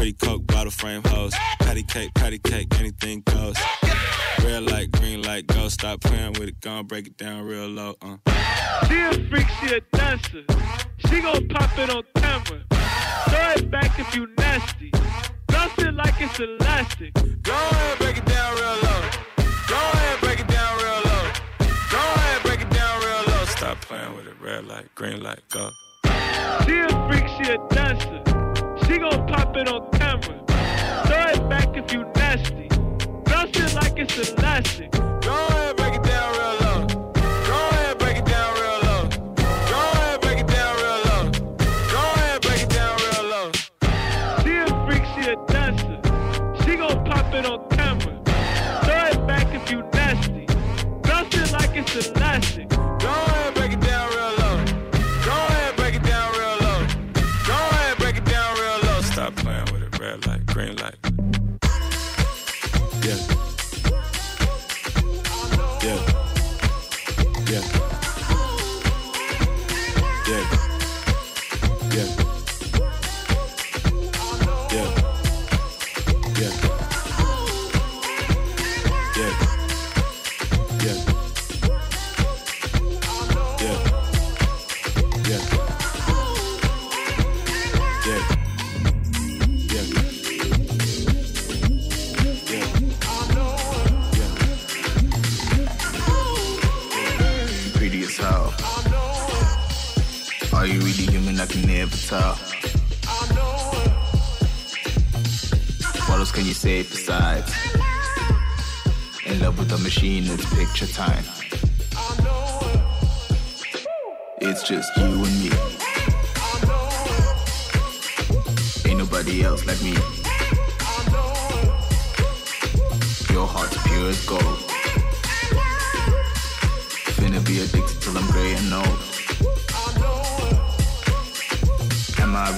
Pretty coke, bottle frame hoes. Patty cake, patty cake, anything goes. Red light, green light, go. Stop playing with it, gon' break it down real low, uh. She a freak, she a dancer. She gon' pop it on camera. Throw it back if you nasty. Bounce it like it's elastic. Go ahead, break it down real low. Go ahead, break it down real low. Go ahead, break it down real low. Stop playing with it. Red light, green light, go. She a freak, she a dancer. She gon' pop it on camera. Throw it back if you nasty. Bounce it like it's elastic. Go ahead, break it down real low. Go ahead, break it down real low. Go ahead, break it down real low. Go ahead, break it down real low. She a freak, she a dancer. She gon' pop it on camera. Throw it back if you nasty. Bounce it like it's elastic. Never. What else can you say besides? In love with a machine, it's picture time. It's just you and me. Ain't nobody else like me. Your heart's pure as gold.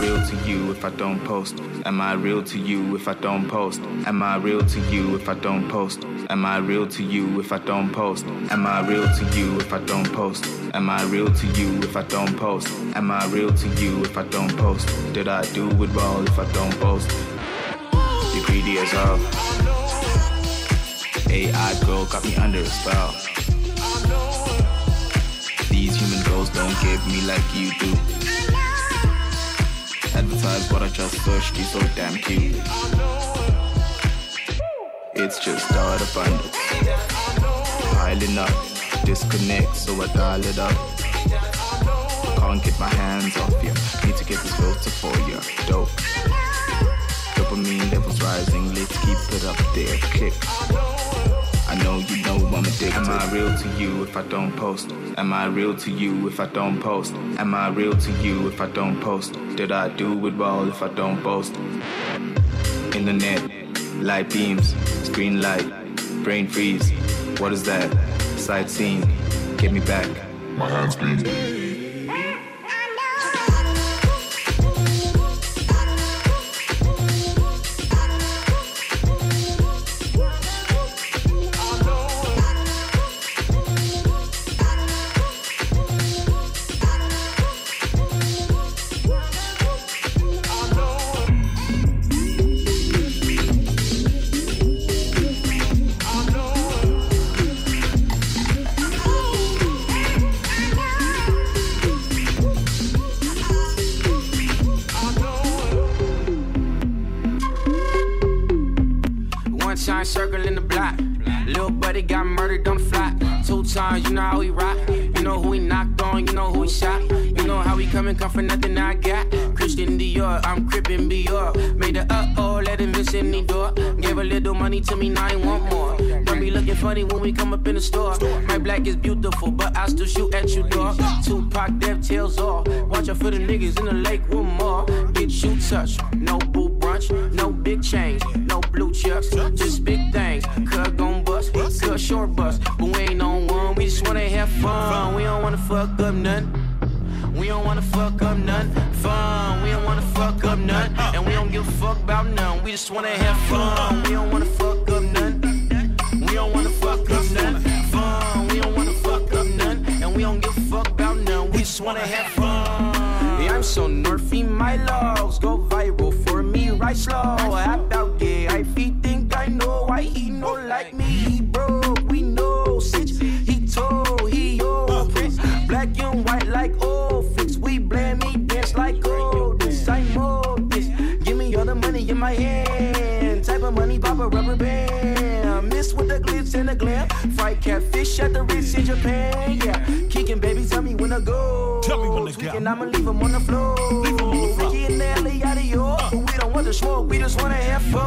Real to you if I don't post? Am I real to you if I don't post? Am I real to you if I don't post? Am I real to you if I don't post? Am I real to you if I don't post? Am I real to you if I don't post? Am I real to you if I don't post? Did I do it wrong if I don't post? You're greedy as hell. AI girl got me under a spell. These human girls don't give me like you do. Advertise what I just searched, you so damn cute. It's just start abundance. Piling up, disconnect, so I dial it up. Can't get my hands off you. Need to get this filter for you. Dope. Dopamine levels rising, let's keep it up there. Click. I know you know I'm addicted. Am I real to you if I don't post? Am I real to you if I don't post? Am I real to you if I don't post? Did I do it well if I don't post? Internet, light beams, screen light, brain freeze. What is that? Sightseeing, get me back. My hands beat. We come for nothing I got. Christian Dior, I'm crippin' Dior. Made a uh oh, let him miss any door. Gave a little money to me, now I want more. Don't be looking funny when we come up in the store. My black is beautiful, but I still shoot at you, dog. Tupac, dev tails off. Watch out for the niggas in the lake with more. Bitch, you touch, give a fuck about none. We just wanna have fun. We don't wanna fuck up nothing. We don't wanna fuck up nothing. Fun. We don't wanna fuck up nothing, and we don't give a fuck about none. We just wanna have fun. Yeah, I'm so nerfy, my logs go viral for me, right slow. Tweaking, I'ma leave 'em on the floor. Ricky and Nelly out of York. But we don't want to smoke, we just wanna have fun.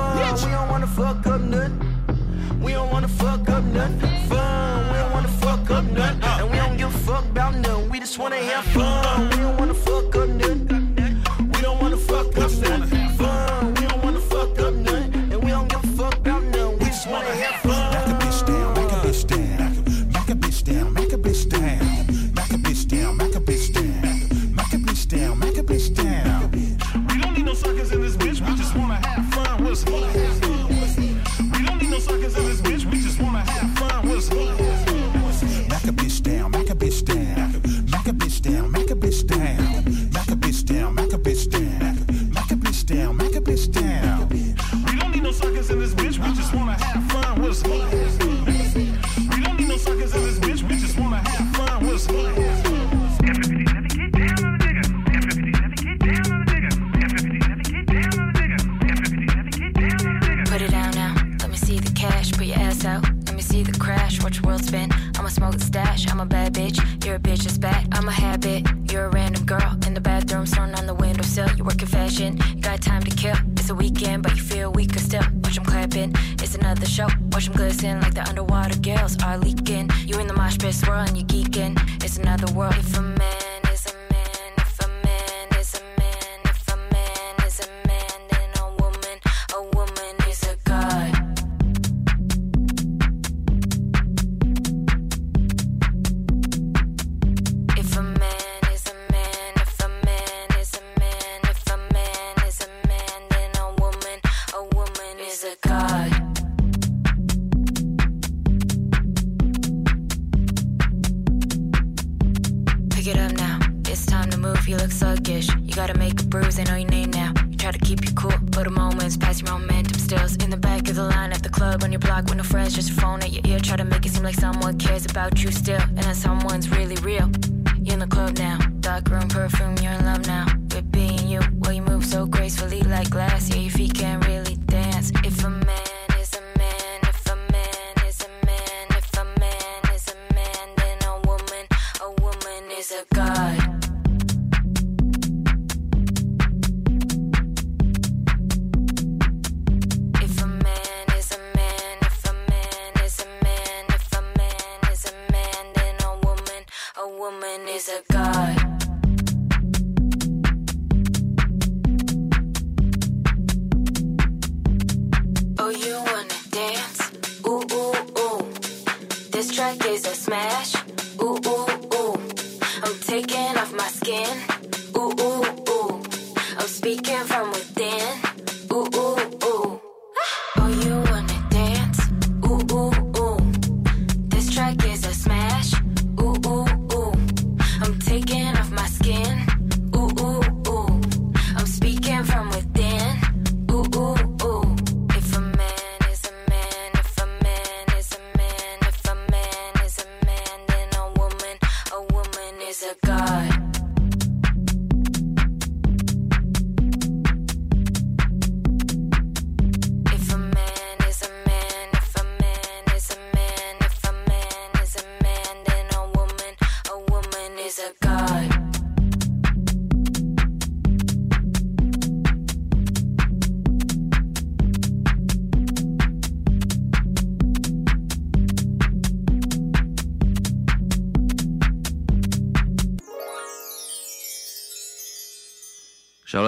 Move. You look sluggish. You gotta make a bruise. They know your name now. You try to keep you cool, but a moment's past your momentum stills. In the back of the line at the club on your block with no friends, just a phone at your ear. Try to make it seem like someone cares about you still, and that someone's really real. You're in the club now. Dark room perfume. You're in love now. With being you, well you move so gracefully like glass. Yeah, your feet can't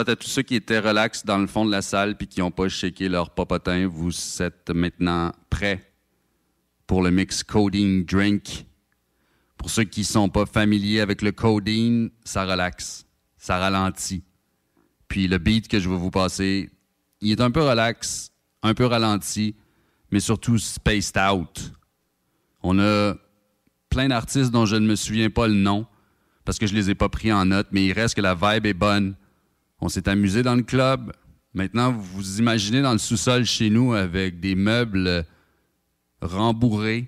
À tous ceux qui étaient relax dans le fond de la salle puis qui n'ont pas shaké leur popotin, vous êtes maintenant prêts pour le mix Coding Drink. Pour ceux qui ne sont pas familiers avec le codeine, ça relaxe, ça ralentit. Puis le beat que je vais vous passer, il est un peu relax, un peu ralenti, mais surtout spaced out. On a plein d'artistes dont je ne me souviens pas le nom parce que je les ai pas pris en note, mais il reste que la vibe est bonne. On s'est amusé dans le club. Maintenant, vous vous imaginez dans le sous-sol chez nous avec des meubles rembourrés,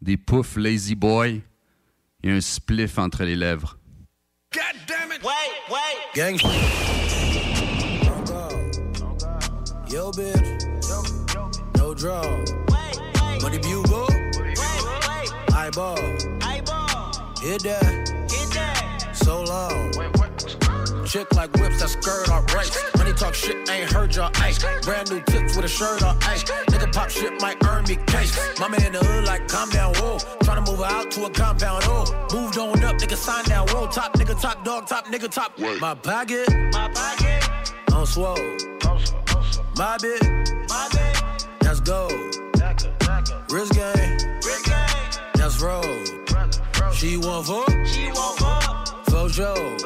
des poufs lazy boy et un spliff entre les lèvres. Gang. Yo, bitch. No draw. Money bugle. Eyeball. Hit that. So long. Chick like whips that skirt on race. Money talk shit, ain't heard your ice. Brand new tips with a shirt on ice. Nigga pop shit might earn me case. Mama in the hood like calm down, whoa. Tryna move her out to a compound, oh. Moved on up, nigga sign down, whoa. Top nigga, top dog, top nigga, top. My pocket, my pocket, on swole. My bit, my bit, that's gold. Wrist game, that's roll. She want fuck, she want fuck, sure.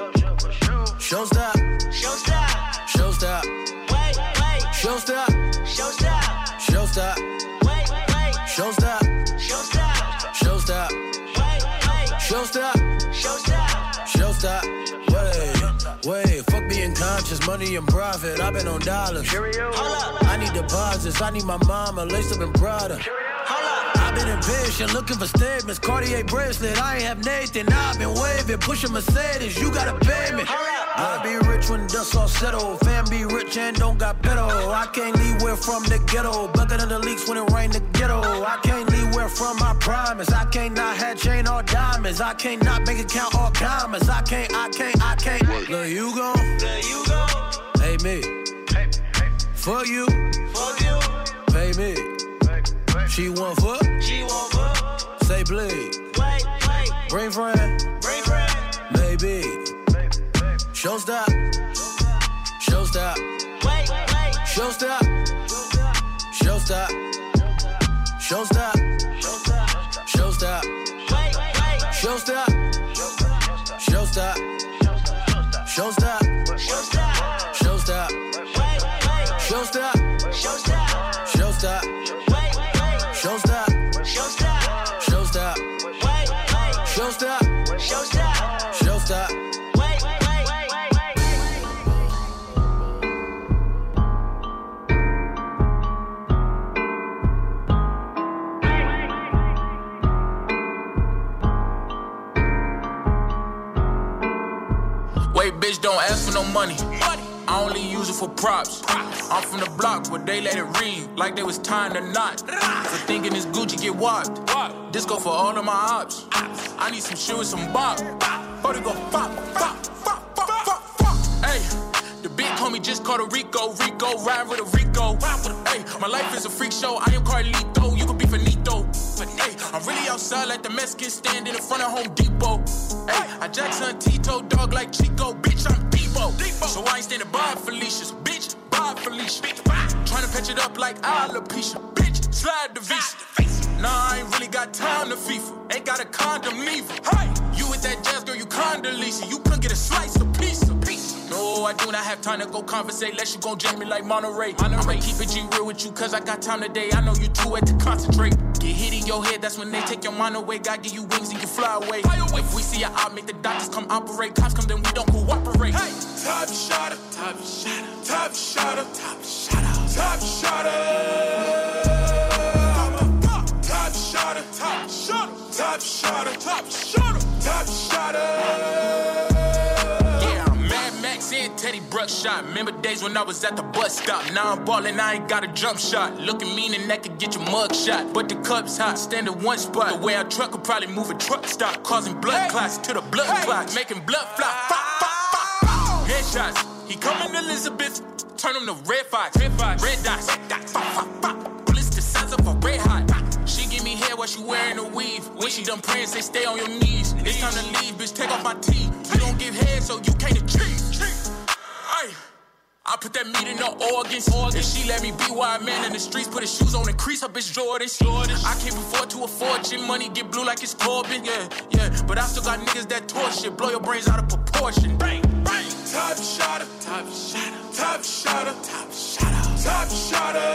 Show stop, show stop, show stop. Wait, wait, show stop, show stop, show stop. Wait, wait, show stop, show stop, show stop. Wait, wait, show stop, show stop, show stop. Wait, wait, fuck being conscious, money and profit. I've been on dollars. I need deposits. I need my mama laced up in Prada. I've been impatient, looking for statements. Cartier bracelet, I ain't have Nathan. I've been waving, pushing Mercedes. You gotta pay me. I be rich when dust all settle. Fam be rich and don't got pedo. I can't leave where from the ghetto. Bucket in the leaks when it rain the ghetto. I can't leave where from I promise. I can't not have chain or diamonds. I can't not bank account or commas. I can't, I can't, I can't. Look, you gon' There you go. Pay me. Hey, hey. For you. For you. Pay me. She want fuck. Say bleed. Wait, wait. Bring friend. Bring friend. Maybe. Show stop. Show stop. Wait, wait. Show stop. Show stop. Show stop. Don't ask for no money. I only use it for props. I'm from the block where they let it read like they was tying the knot. For thinking this Gucci get whopped. This go for all of my ops. I need some with some bop. Body go pop, pop, pop, pop, pop, pop. Hey, the big homie just called a Rico. Rico, ride with a Rico. Hey, my life is a freak show. I am Carlito. Hey, I'm really outside like the Mexican stand in front of Home Depot. Hey, I Jackson Tito, dog like Chico. Bitch, I'm Debo. So I ain't standing by Felicia's. Bitch, bye Felicia. bitch Trying to patch it up like alopecia. Bitch, slide the visa. Nah, I ain't really got time to FIFA. Ain't got a condom neither. Hey, you with that jazz girl, you Condoleezza. You couldn't get a slice of pizza. No, I do not have time to go conversate. Unless you gon' jack me like Monterey. I'ma keep it G real with you, cause I got time today. I know you too wet to concentrate. Get hit in your head, that's when they take your mind away. God give you wings and you fly away. If we see a out, make the doctors come operate. Cops come, then we don't cooperate. Hey, top shotter, top shotter, top shotter, top shotter, top shotter. Top shotter, top shotter, top shotter, top shotter, top shotter. Yeah, I'm Mad Max and Teddy Remember days when I was at the bus stop. Now I'm ballin', I ain't got a jump shot. Looking mean and that could get your mug shot. But the cup's hot, stand in one spot. The way I truck could probably move a truck stop. Causing blood clots to the blood clots. Making blood fly. Pop, pop, pop. Headshots. He coming Elizabeth. Turn him to red fire. Red fire. Red dots. Bullets the size of a red hot. She give me hair while she wearing a weave. When she done praying, say stay on your knees. It's time to leave, bitch. Take off my teeth. You don't give head, so you can't achieve. Hey. I put that meat in the organs. If she let me be wild man in the streets, put his shoes on and crease, her bitch Jordans. I can't afford to a fortune, money get blue like it's Corbin. Yeah, yeah. But I still got niggas that torture shit, blow your brains out of proportion. Bang, bang. Top shotter, top shotter, top shotter, top shotter, top shotter.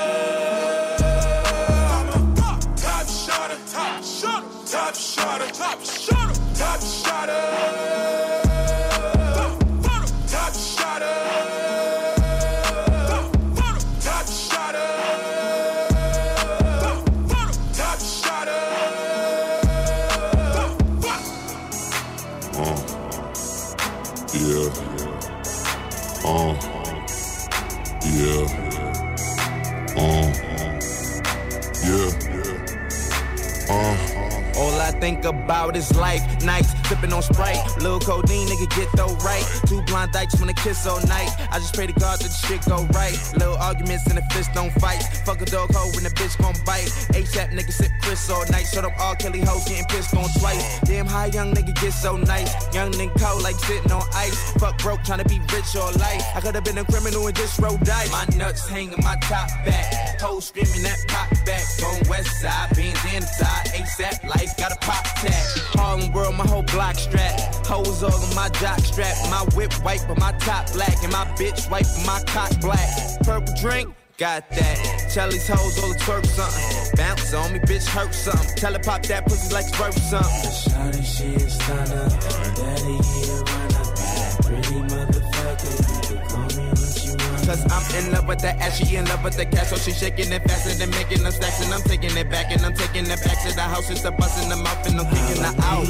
Top shotter, top shotter, top shotter, top shotter, top shotter. Think about is life. Nights sipping on Sprite. Little codeine, nigga, get though right. Two blind dykes wanna kiss all night. I just pray to God that the shit go right. Little arguments and the fist don't fight. Fuck a dog hoe when the bitch gon' bite. ASAP nigga sip Chris all night. Shut up all Kelly hoes getting pissed on twice. Damn high young nigga get so nice. Young nigga cold like sitting on ice. Fuck broke tryna be rich all life. I could've been a criminal and just rolled dice. My nuts hanging my top back. Hoes screaming that pop back. Going west side, being inside. ASAP life got a pop tag. Harlem world, my whole block strap. Hoes all on my jock strap. My whip white, but my top black. And my bitch white, but my cock black. Purple drink. Got that. Charlie's hoes all the twerk something. Bounce on me, bitch, hurt something. Tell her pop that pussy like it's worth something. Shawty, she is stunner. Daddy here, run up. Pretty motherfucker, you Cause I'm in love with that ass, she in love with the cash, so she shaking it faster than making them stacks, and I'm taking it back, and I'm taking it back to the house, just a busting them up, and I'm kicking her out.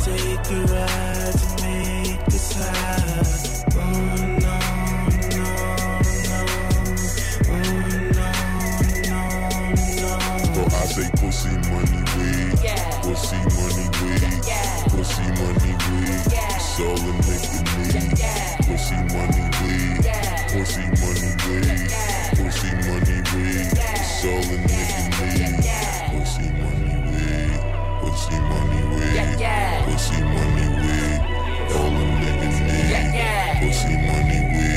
Take a ride to make this high. Oh no, So oh, I say pussy money weed, pussy money weed, pussy money weed. It's all a nigga need. Pussy money weed, pussy money weed, pussy money weed. It's all a nigga. Pussy money weed, pussy money weed, pussy money weed. All a nigga. Pussy money weed,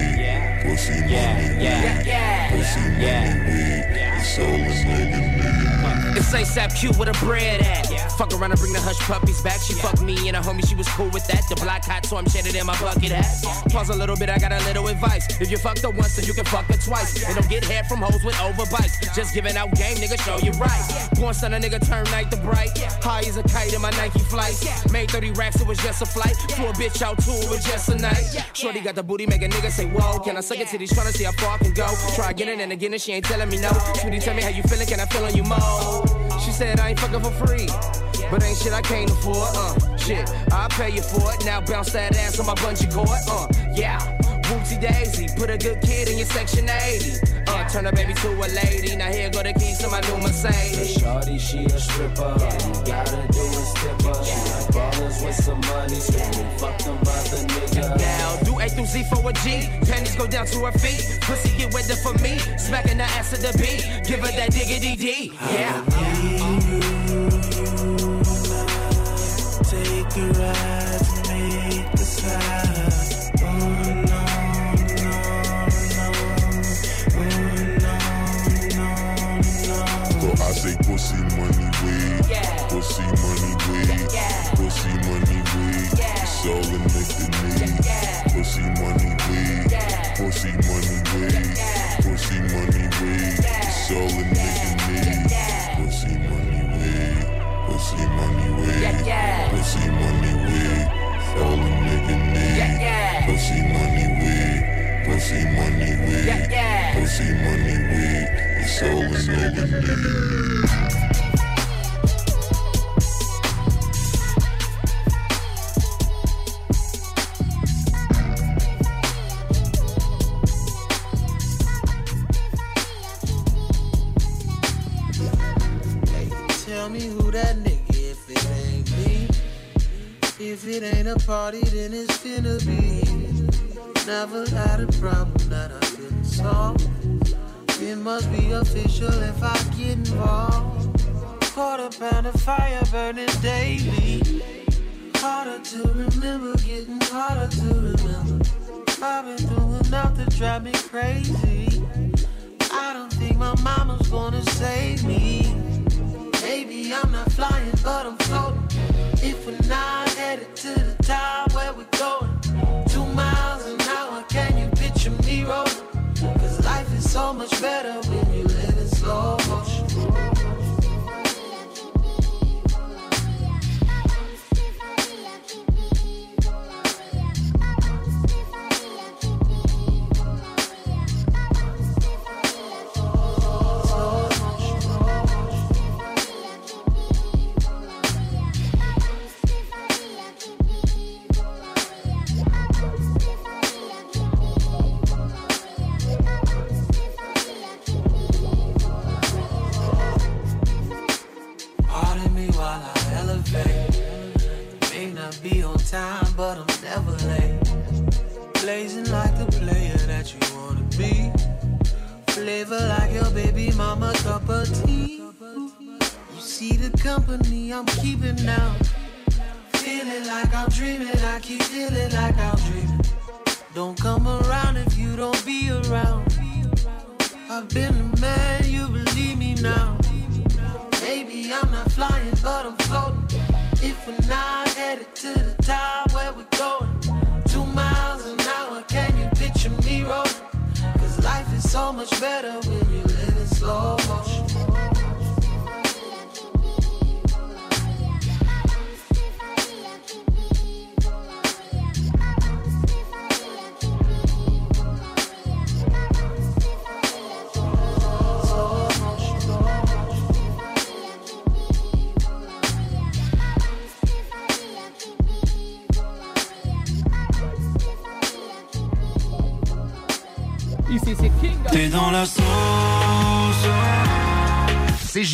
pussy money weed, pussy money weed. It's all a nigga ASAP Q with a bread at. Fuck around and bring the hush puppies back. She fucked me and a homie, she was cool with that. The block hot, so I'm shedded in my bucket hat. Pause a little bit, I got a little advice. If you fucked her once, then you can fuck her twice. And don't get hair from hoes with overbites. Just giving out game, nigga, show you right. Porn star, a nigga turn night to bright. High as a kite in my Nike flight. Made 30 racks, it was just a flight. Flew a bitch out too, it was just a night. Shorty got the booty, make a nigga say, whoa. Can I suck it titties, tryna see how far I can go? Try again and again, and she ain't telling me no. Sweetie, tell me how you feeling, can I feel on you more? She said I ain't fucking for free. But ain't shit I can't afford, uh, shit, I'll pay you for it. Now bounce that ass on my bungee cord, uh, yeah. Whoopsie daisy, put a good kid in your section 80. Uh, turn a baby to a lady. Now here go the keys to my new Mercedes. Shawty, she a stripper. All you gotta do is tip her. She like ballers with some money. Screaming, fuck them other niggas. Now, do A through Z for a G. Panties go down to her feet. Pussy get wetter for me. Smacking the ass of the beat. Give her that diggity D. Yeah. Take a ride to make this high. Oh no, no, no. Oh no, no, no. So I say pussy money weed, pussy money weed, pussy money weed. It's all a nigga need. Pussy money weed, pussy money weed, pussy money weed. It's all a nigga need. Pussy money weed, pussy money weed, pussy money weed. All a nigga need. Pussy money weed, pussy money weed, pussy money weed. It's all a nigga need. A party, then it's finna be. Never had a problem that I couldn't solve. It must be official if I get involved. Quarter pound of fire burning daily. Harder to remember, getting harder to remember. I've been through enough to drive me crazy. I don't think my mama's gonna save me. Maybe I'm not flying, but I'm floating. If we're not headed to the top where we're going, two miles an hour, can you picture me rolling? Cause life is so much better when you live in slow motion.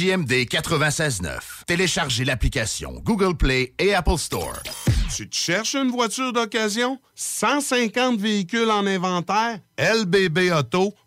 CJMD 96.9. Téléchargez l'application Google Play et Apple Store. Tu te cherches une voiture d'occasion? 150 véhicules en inventaire? lbbauto.com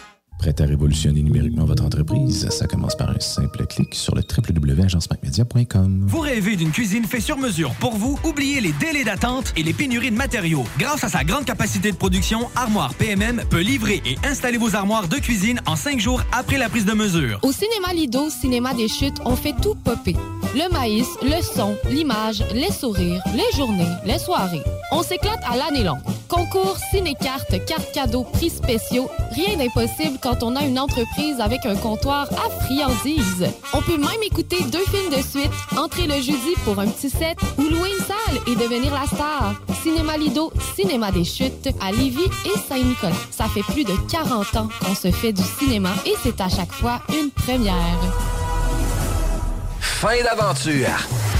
Prêt à révolutionner numériquement votre entreprise? Ça commence par un simple clic sur le www.agencemacmedia.com. Vous rêvez d'une cuisine faite sur mesure pour vous? Oubliez les délais d'attente et les pénuries de matériaux. Grâce à sa grande capacité de production, Armoire PMM peut livrer et installer vos armoires de cuisine en cinq jours après la prise de mesure. Au cinéma Lido, cinéma des chutes, on fait tout popper. Le maïs, le son, l'image, les sourires, les journées, les soirées. On s'éclate à l'année longue. Concours, ciné-cartes, cartes cadeaux, prix spéciaux, rien d'impossible quand on a une entreprise avec un comptoir à friandises. On peut même écouter deux films de suite, entrer le jeudi pour un petit set ou louer une salle et devenir la star. Cinéma Lido, cinéma des chutes à Lévis et Saint-Nicolas. Ça fait plus de 40 ans qu'on se fait du cinéma et c'est à chaque fois une première. Fin d'aventure.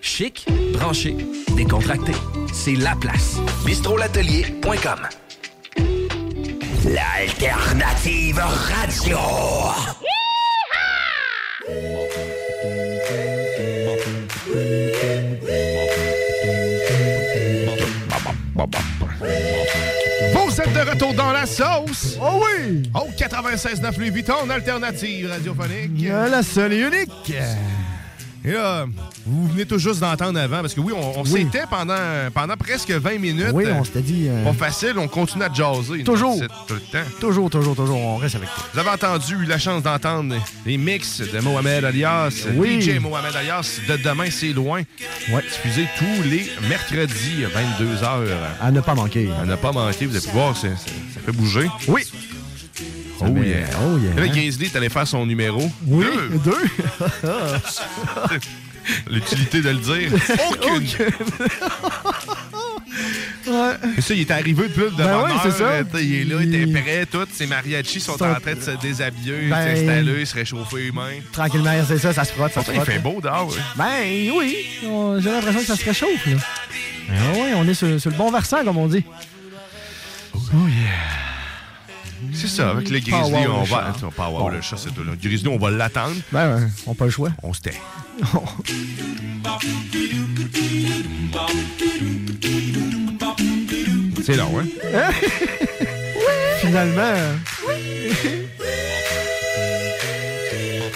Chic, branché, décontracté. C'est la place. bistrolatelier.com. L'alternative radio. Vous êtes de retour dans la sauce. Oh oui. Oh, 96.9 Louis Vuitton, alternative radiophonique. la seule et unique. Et là, vous venez tout juste d'entendre avant, parce que oui, on, on Oui. s'était pendant, pendant presque 20 minutes. Oui, on s'était dit. euh, Pas facile, on continue à jaser. Toujours. Tout le temps. Toujours, toujours, toujours, on reste avec toi. Vous avez entendu, eu la chance d'entendre les mix de Mohamed Alias, Oui. DJ Mohamed Alias, de Demain c'est loin. Ouais. Diffusé tous les mercredis à 22h. À ne pas manquer. À ne pas manquer, vous allez pouvoir, ça fait bouger. Oui. Oh met- yeah. oh yeah. Là, est allé faire son numéro. Oui, Deux. deux. L'utilité de le dire. Aucune. ouais. Mais ça, il est arrivé plus de Ben c'est ça. Il est là, il était prêt, tout. Ses mariachis sont Sont- en train de se déshabiller, Ben- s'installer, se réchauffer mains. Tranquillement, c'est ça, ça se frotte, ça se Pourtant, il frotte. fait beau dehors. ouais. Ben oui, j'ai l'impression que ça se réchauffe, là. Ben oui, on est sur, sur le bon versant, comme on dit. Oh yeah. C'est ça, avec le Grizzly, on va. pas avoir le chat, c'est tout. Le Grizzly, on va l'attendre. Ben ouais, on n'a pas le choix. On se tait. C'est long, hein? Finalement.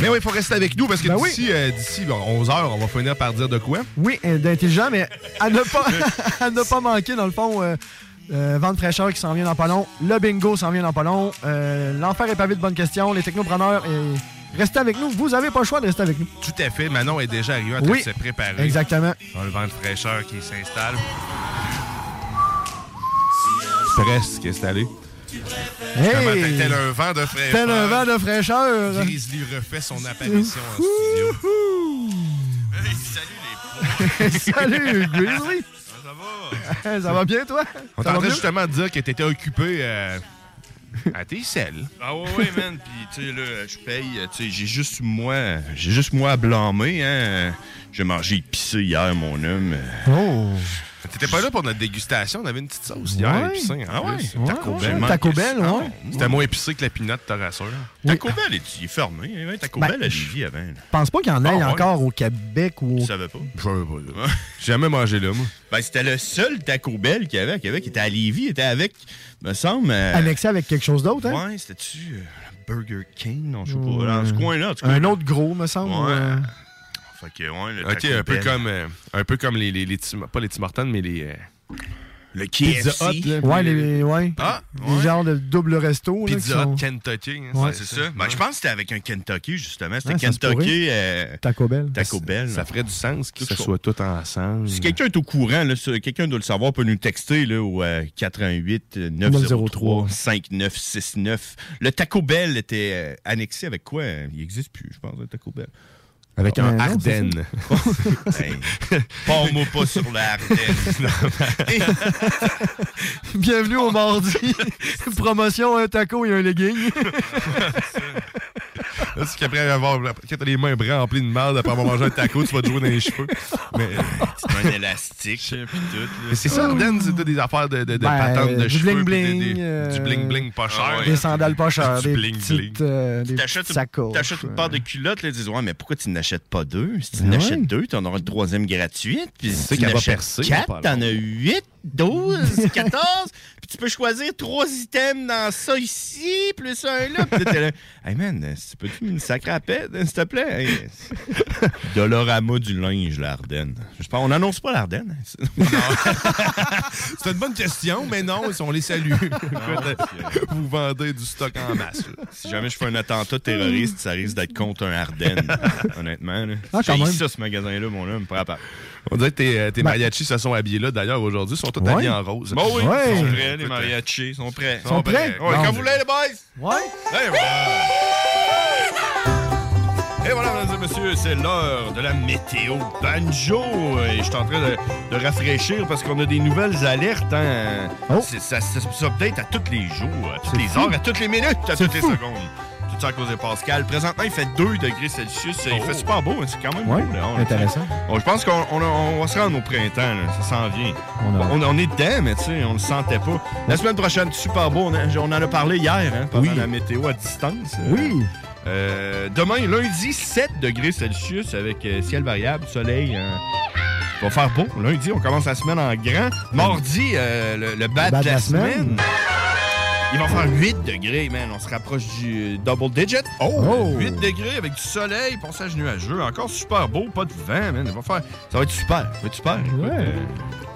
Mais oui, il faut rester avec nous parce que Ben oui. d'ici euh, d'ici, bon, 11h, on va finir par dire de quoi? Oui, euh, d'intelligent, mais à ne pas, à ne pas manquer, dans le fond, euh, euh, Vente fraîcheur qui s'en vient dans pas long, le bingo s'en vient dans pas long, euh, l'enfer est pavé de bonnes questions, les technopreneurs, et restez avec nous. Vous avez pas le choix de rester avec nous. Tout à fait. Manon est déjà arrivée en train Oui, de se préparer. exactement. Dans le vent de fraîcheur qui s'installe. Presque installé. Hey! Tel un vent de fraîcheur? Tel un vent de fraîcheur. Grizzly refait son apparition en studio. Hey, salut les Salut, Grizzly. Ça va? Ça va bien, toi? On t'entendait justement de dire que t'étais occupé euh, à tes selles. Ah ouais, ouais, man. Puis, tu sais, là, je paye. Tu sais, j'ai juste moi. J'ai juste moi à blâmer, hein. J'ai mangé épicé hier, mon homme. Oh! T'étais pas là pour notre dégustation, on avait une petite sauce hier Ouais. épicée. en Ah ouais? Taco ouais. Bell. Taco Bell, ouais. C'était moins épicé que la pinotte, te rassure. Taco Bell, il est fermé. hein, Taco Ben, Bell à Lévis avant. Je pense pas qu'il y en ait Ah ouais. encore au Québec ou. Tu savais pas? Je savais pas, là. J'ai jamais mangé là, moi. Ben, c'était le seul Taco Bell qu'il y avait à Québec. Il était à Lévis, il était avec, me semble. euh, Annexé avec quelque chose d'autre, hein? Ouais, c'était-tu euh, Burger King? Non, je sais pas. Dans ce coin-là, en tout cas. Un autre gros, me semble. Ouais. Fait que, ouais, le Ok, un peu comme, euh, un peu comme les, les, les Tim- pas les Tim Hortons, mais les. euh, Le Pizza KFC. Hut, là, Ouais, les, ouais. Ah, Les ouais. genres de double resto. là, Pizza sont- Hut Kentucky. hein, Ouais. C'est ça. Ben, je pense que c'était avec un Kentucky, justement. C'était ça Kentucky. euh, Taco Bell. Taco Bell. Ça ferait du sens que ce ça. soit tout ensemble. Si quelqu'un est au courant, ça, quelqu'un doit le savoir, peut nous texter là, au euh, 88 euh, 903 5969. Le Taco Bell était euh, annexé avec quoi? Il n'existe plus, je pense, le Taco Bell. Avec un non, Ardennes. Hey, Parle-moi pas sur la Ardennes. Bienvenue au mardi. Promotion, un taco et un legging. Parce qu'après avoir. Quand t'as les mains bras remplis de merde, après avoir mangé un taco, tu vas te jouer dans les cheveux. Mais. Tu mets un élastique, puis tout. là. Mais c'est ça, Ardennes, c'est tout des affaires de, de, de Ben, patentes de du cheveux. bling-bling, puis des- des- euh, Du bling-bling pas cher. Des sandales pas chères, Du des bling-bling. euh, des T'achètes t'achètes une paire de culottes, là, ils disent Ouais, mais pourquoi tu n'achètes pas deux Si tu Ben n'achètes ouais. deux, tu en auras une troisième gratuite. Puis Tu si tu n'achètes percer, quatre, t'en as huit, douze, quatorze. Puis tu peux choisir trois items dans ça ici, plus un là. Puis là, t'es là Hey man, tu peux-tu me sacrer à s'il te plaît Hey, Dolorama du linge, l'Ardenne. Je pense, on n'annonce pas l'Ardenne. C'est une bonne question, mais non, on les salue. Écoute, vous vendez du stock en masse. là. Si jamais je fais un attentat terroriste, ça risque d'être contre un Ardennes, honnêtement. Là. Ah, quand J'ai même. ça, ce magasin-là, mon homme, pas à part. On dirait que tes, euh, tes mariachis se sont habillés là, d'ailleurs, aujourd'hui. Ils sont tous Ouais. habillés en rose. Bon oui, Ouais. ils sont prêts, les mariachis, ils sont prêts. Ils sont prêts? Ouais, quand vous voulez, les boys! Ouais. Et voilà! Et voilà, mesdames et messieurs, c'est l'heure de la météo banjo. Et je suis en train de, de rafraîchir parce qu'on a des nouvelles alertes. Hein. C'est- Ça, ça, ça update à tous les jours, à toutes les fou. heures, à toutes les minutes, à toutes les secondes. À cause de Pascal. Présentement, il fait 2 degrés Celsius. Il fait super beau, hein, c'est quand même Ouais, beau. Là, intéressant. Bon, je pense qu'on on va se rendre au printemps, là. ça s'en vient. On a- On, on est dedans, mais tu sais, on le sentait pas. La semaine prochaine, super beau, on, en a parlé hier, hein, pendant Oui. la météo à distance. Euh, Oui. euh, demain, lundi, 7 degrés Celsius avec euh, ciel variable, soleil. hein. Il va faire beau. Lundi, on commence la semaine en grand. Mardi, euh, le, le bad de la, semaine. Il va faire 8 degrés, man. On se rapproche du double digit. Oh! 8 degrés avec du soleil, passage nuageux. Encore super beau, pas de vent, man. Il va faire... Ça va être super. Ça va être super. Écoute, euh,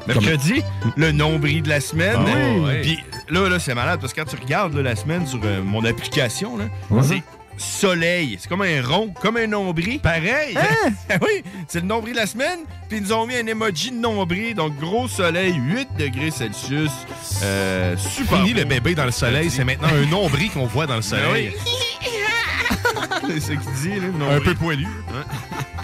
mercredi, le nombril de la semaine. Ah oui. Puis là, là c'est malade parce que quand tu regardes là, la semaine sur euh, mon application, là, Ouais. c'est soleil. C'est comme un rond, comme un nombril. Pareil. oui, c'est le nombril de la semaine. Puis ils nous ont mis un emoji de nombril. Donc, gros soleil, 8 degrés Celsius. Euh, super. Fini beau. le bébé dans le soleil, c'est maintenant un nombril qu'on voit dans le Ben soleil. c'est ce qu'il dit, là, le Un peu poilu. Ouais.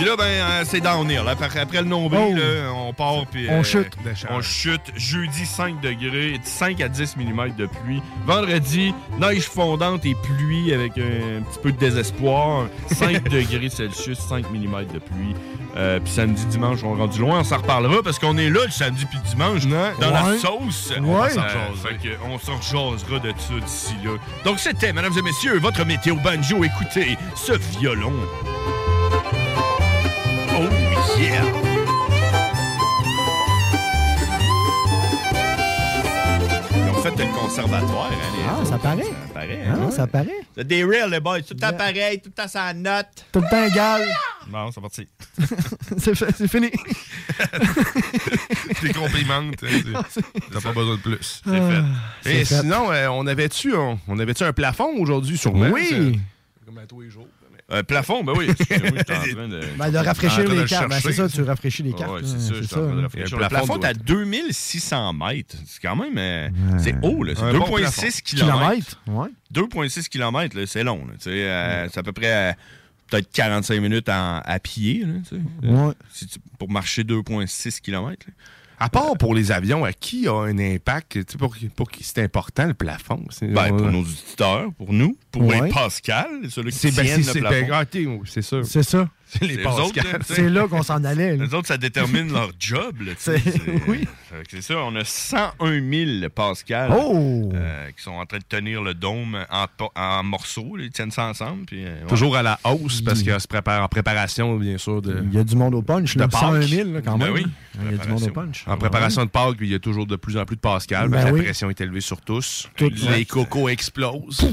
Puis là, ben, euh, c'est downhill. Après, après le nombril, là, on part. Puis, On euh, chute. On chute. Jeudi, 5 degrés, 5 à 10 mm de pluie. Vendredi, neige fondante et pluie avec un petit peu de désespoir. 5 degrés Celsius, 5 mm de pluie. Euh, puis samedi, dimanche, on rendu loin. On s'en reparlera parce qu'on est là le samedi puis le dimanche dans la sauce. Ouais. On s'en on rejasera de ça d'ici là. Donc c'était, mesdames et messieurs, votre météo banjo. Écoutez ce violon. Fait le conservatoire. Hein, les Ah, ça paraît. Ça paraît. Ah, hein? ça paraît. C'est des real, les boys. Tout le temps pareil, tout le temps sa note. Tout le temps égal. Bon, c'est parti. c'est fait- c'est fini. Des complimentes. hein, c'est- T'as pas besoin de plus. C'est fait. Et C'est fait. sinon, euh, on avait-tu on, on avait-tu un plafond aujourd'hui, sûrement? Oui. Comme à tous les jours. Un plafond, ben oui. De. Ben, de rafraîchir les cartes. Ben, c'est ça, tu rafraîchis les cartes. Ouais, c'est ça, j'étais en train de rafraîchir. Le plafond est à doit- 2600 mètres. C'est quand même. euh, C'est haut, là. C'est Un bon 2,6 plafond. km. Kilomètres, ouais. 2,6 km, c'est long. euh, C'est à peu près euh, peut-être 45 minutes en- à pied. Là, tu sais. Ouais. Si tu- pour marcher 2,6 km. À part pour les avions, à qui a un impact? Tu sais, Pour, pour qui c'est important, le plafond? C'est- Ben, pour on- nos auditeurs, pour nous, pour Ouais. les Pascal, ceux-là qui C'est ben, tiennent le c'est- plafond. ben, c'est sûr. C'est ça. C'est les C'est là, qu'on s'en allait. là. Les autres, ça détermine leur job. Là, tu sais. C'est- oui. Que C'est ça, on a 101 000 Pascal Oh! euh, qui sont en train de tenir le dôme en, morceaux. là. Ils tiennent ça ensemble. Puis, euh, ouais. Toujours à la hausse parce qu'il se prépare en préparation, bien sûr. De, Il y a du monde au punch. Là, De Pâques. 101 000 là, quand Ben même. oui. Il y a du monde au punch. En préparation de Pâques, il y a toujours de plus en plus de Pascal. Ben parce que oui. La pression est élevée sur tous. Tout- les ouais. cocos explosent.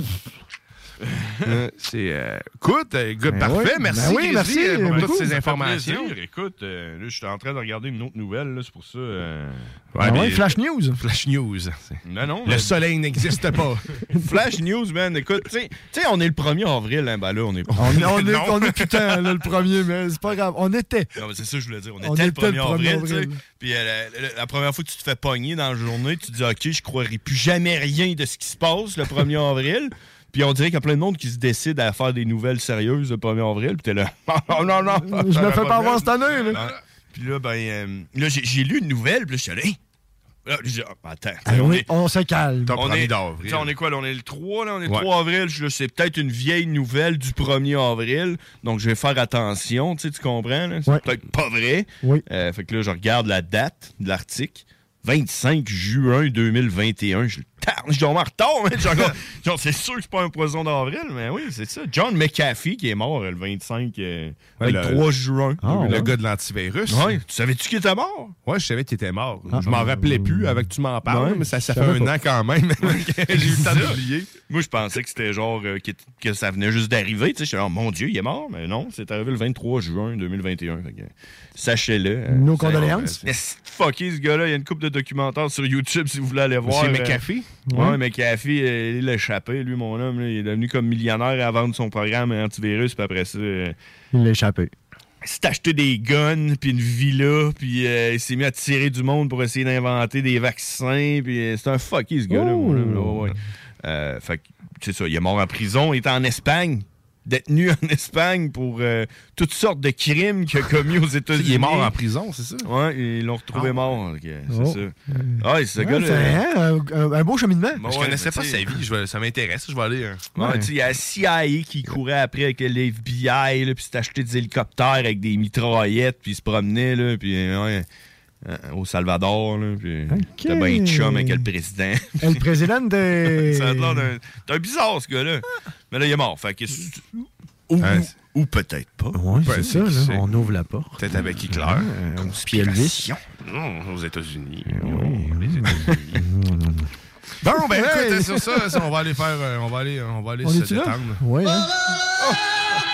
Euh, c'est. euh, écoute, euh, good, Ben parfait. oui. Merci, Ben oui, merci pour beaucoup. toutes ces informations. Écoute, euh, là, je suis en train de regarder une autre nouvelle. là, C'est pour ça. ouais, mais- Flash News. Flash News. Non, non. Le soleil n'existe pas. Flash News, man. Écoute, tu sais- on est le 1er avril. Hein, ben là, on est. On, est- on est, on est putain, là, le premier, mais c'est pas grave. On était. Non, mais c'est ça que je voulais dire. On était, On le était 1er le 1er avril. Puis euh, la, la- la première fois que tu te fais pogner dans la journée, tu te dis, OK, je croirai plus jamais rien de ce qui se passe le 1er avril. Puis on dirait qu'il y a plein de monde qui se décide à faire des nouvelles sérieuses le 1er avril. Puis t'es là, non, non, non. Je me fais pas avoir cette année. Là. Puis là, ben, euh, là, j'ai j'ai lu une nouvelle. Puis là, je suis allé, Là, je ah, attends. Ah on oui, est- on se calme. on est, t'sais, on est quoi, là? On est le 3, là? On est le Ouais. 3 avril. C'est peut-être une vieille nouvelle du 1er avril. Donc, je vais faire attention, tu sais, tu comprends? là? C'est peut-être pas vrai. Oui. Euh, fait que là, je regarde la date de l'article. 25 juin 2021. Je je suis en retard, genre, c'est sûr que c'est pas un poison d'avril, mais oui, c'est ça. John McAfee qui est mort euh, le 25, euh, Ouais, 23 le- juin. le gars de l'antivirus. Ouais. Tu savais-tu qu'il était mort? Ouais, je savais qu'il était mort. Ah. je m'en rappelais plus avec que tu m'en parles, mais ça, ça fait un pas. an quand même. J'ai eu le temps d'oublier. Moi, je pensais que c'était genre euh, que ça venait juste d'arriver. Tu sais, je suis genre, mon Dieu, il est mort. Mais non, c'est arrivé le 23 juin 2021. Fait que, Sachez-le. euh, Nos condoléances. Fucké, ce gars-là. Il y a une couple de documentaires sur YouTube si vous voulez aller voir. Monsieur euh, McAfee? Ouais, Ouais. McAfee, euh, il a échappé, lui, mon homme. là. il est devenu comme millionnaire à vendre son programme antivirus. Puis après ça, euh, Il l'a échappé. il s'est acheté des guns, puis une villa, puis euh, il s'est mis à tirer du monde pour essayer d'inventer des vaccins, puis euh, c'est un fucky, ce gars-là. mon homme, là, ouais, ouais. Euh, fait que, c'est ça, il est mort en prison, il était en Espagne, détenu en Espagne pour euh, toutes sortes de crimes qu'il a commis aux États-Unis. Il est mort en prison, c'est ça? Ouais, ils l'ont retrouvé mort. ok, c'est Oh. ça. Ah, ce Ouais, gars-là... c'est hein, un, un- un beau cheminement. Bon, je ouais, connaissais pas sa vie. Je vais- ça m'intéresse. Je vais aller. euh, Ouais, sais, il y a la CIA qui courait après avec les FBI, là, puis s'est acheté des hélicoptères avec des mitraillettes, puis il se promenait, là, puis euh, ouais, euh, au Salvador, là, puis t'as bien chum avec le président. Le président de. C'est un bizarre, ce gars-là. Mais là, il est mort, fait que... Ou, peut-être pas. C'est ça, là. On ouvre la porte. Peut-être avec Hitler. Puis Elvis. Non, aux États-Unis. Oh, les États-Unis. Bon, ben écoute, sur ça, ça, on va aller faire. euh, on va aller, on va aller On se détendre. Oui, hein?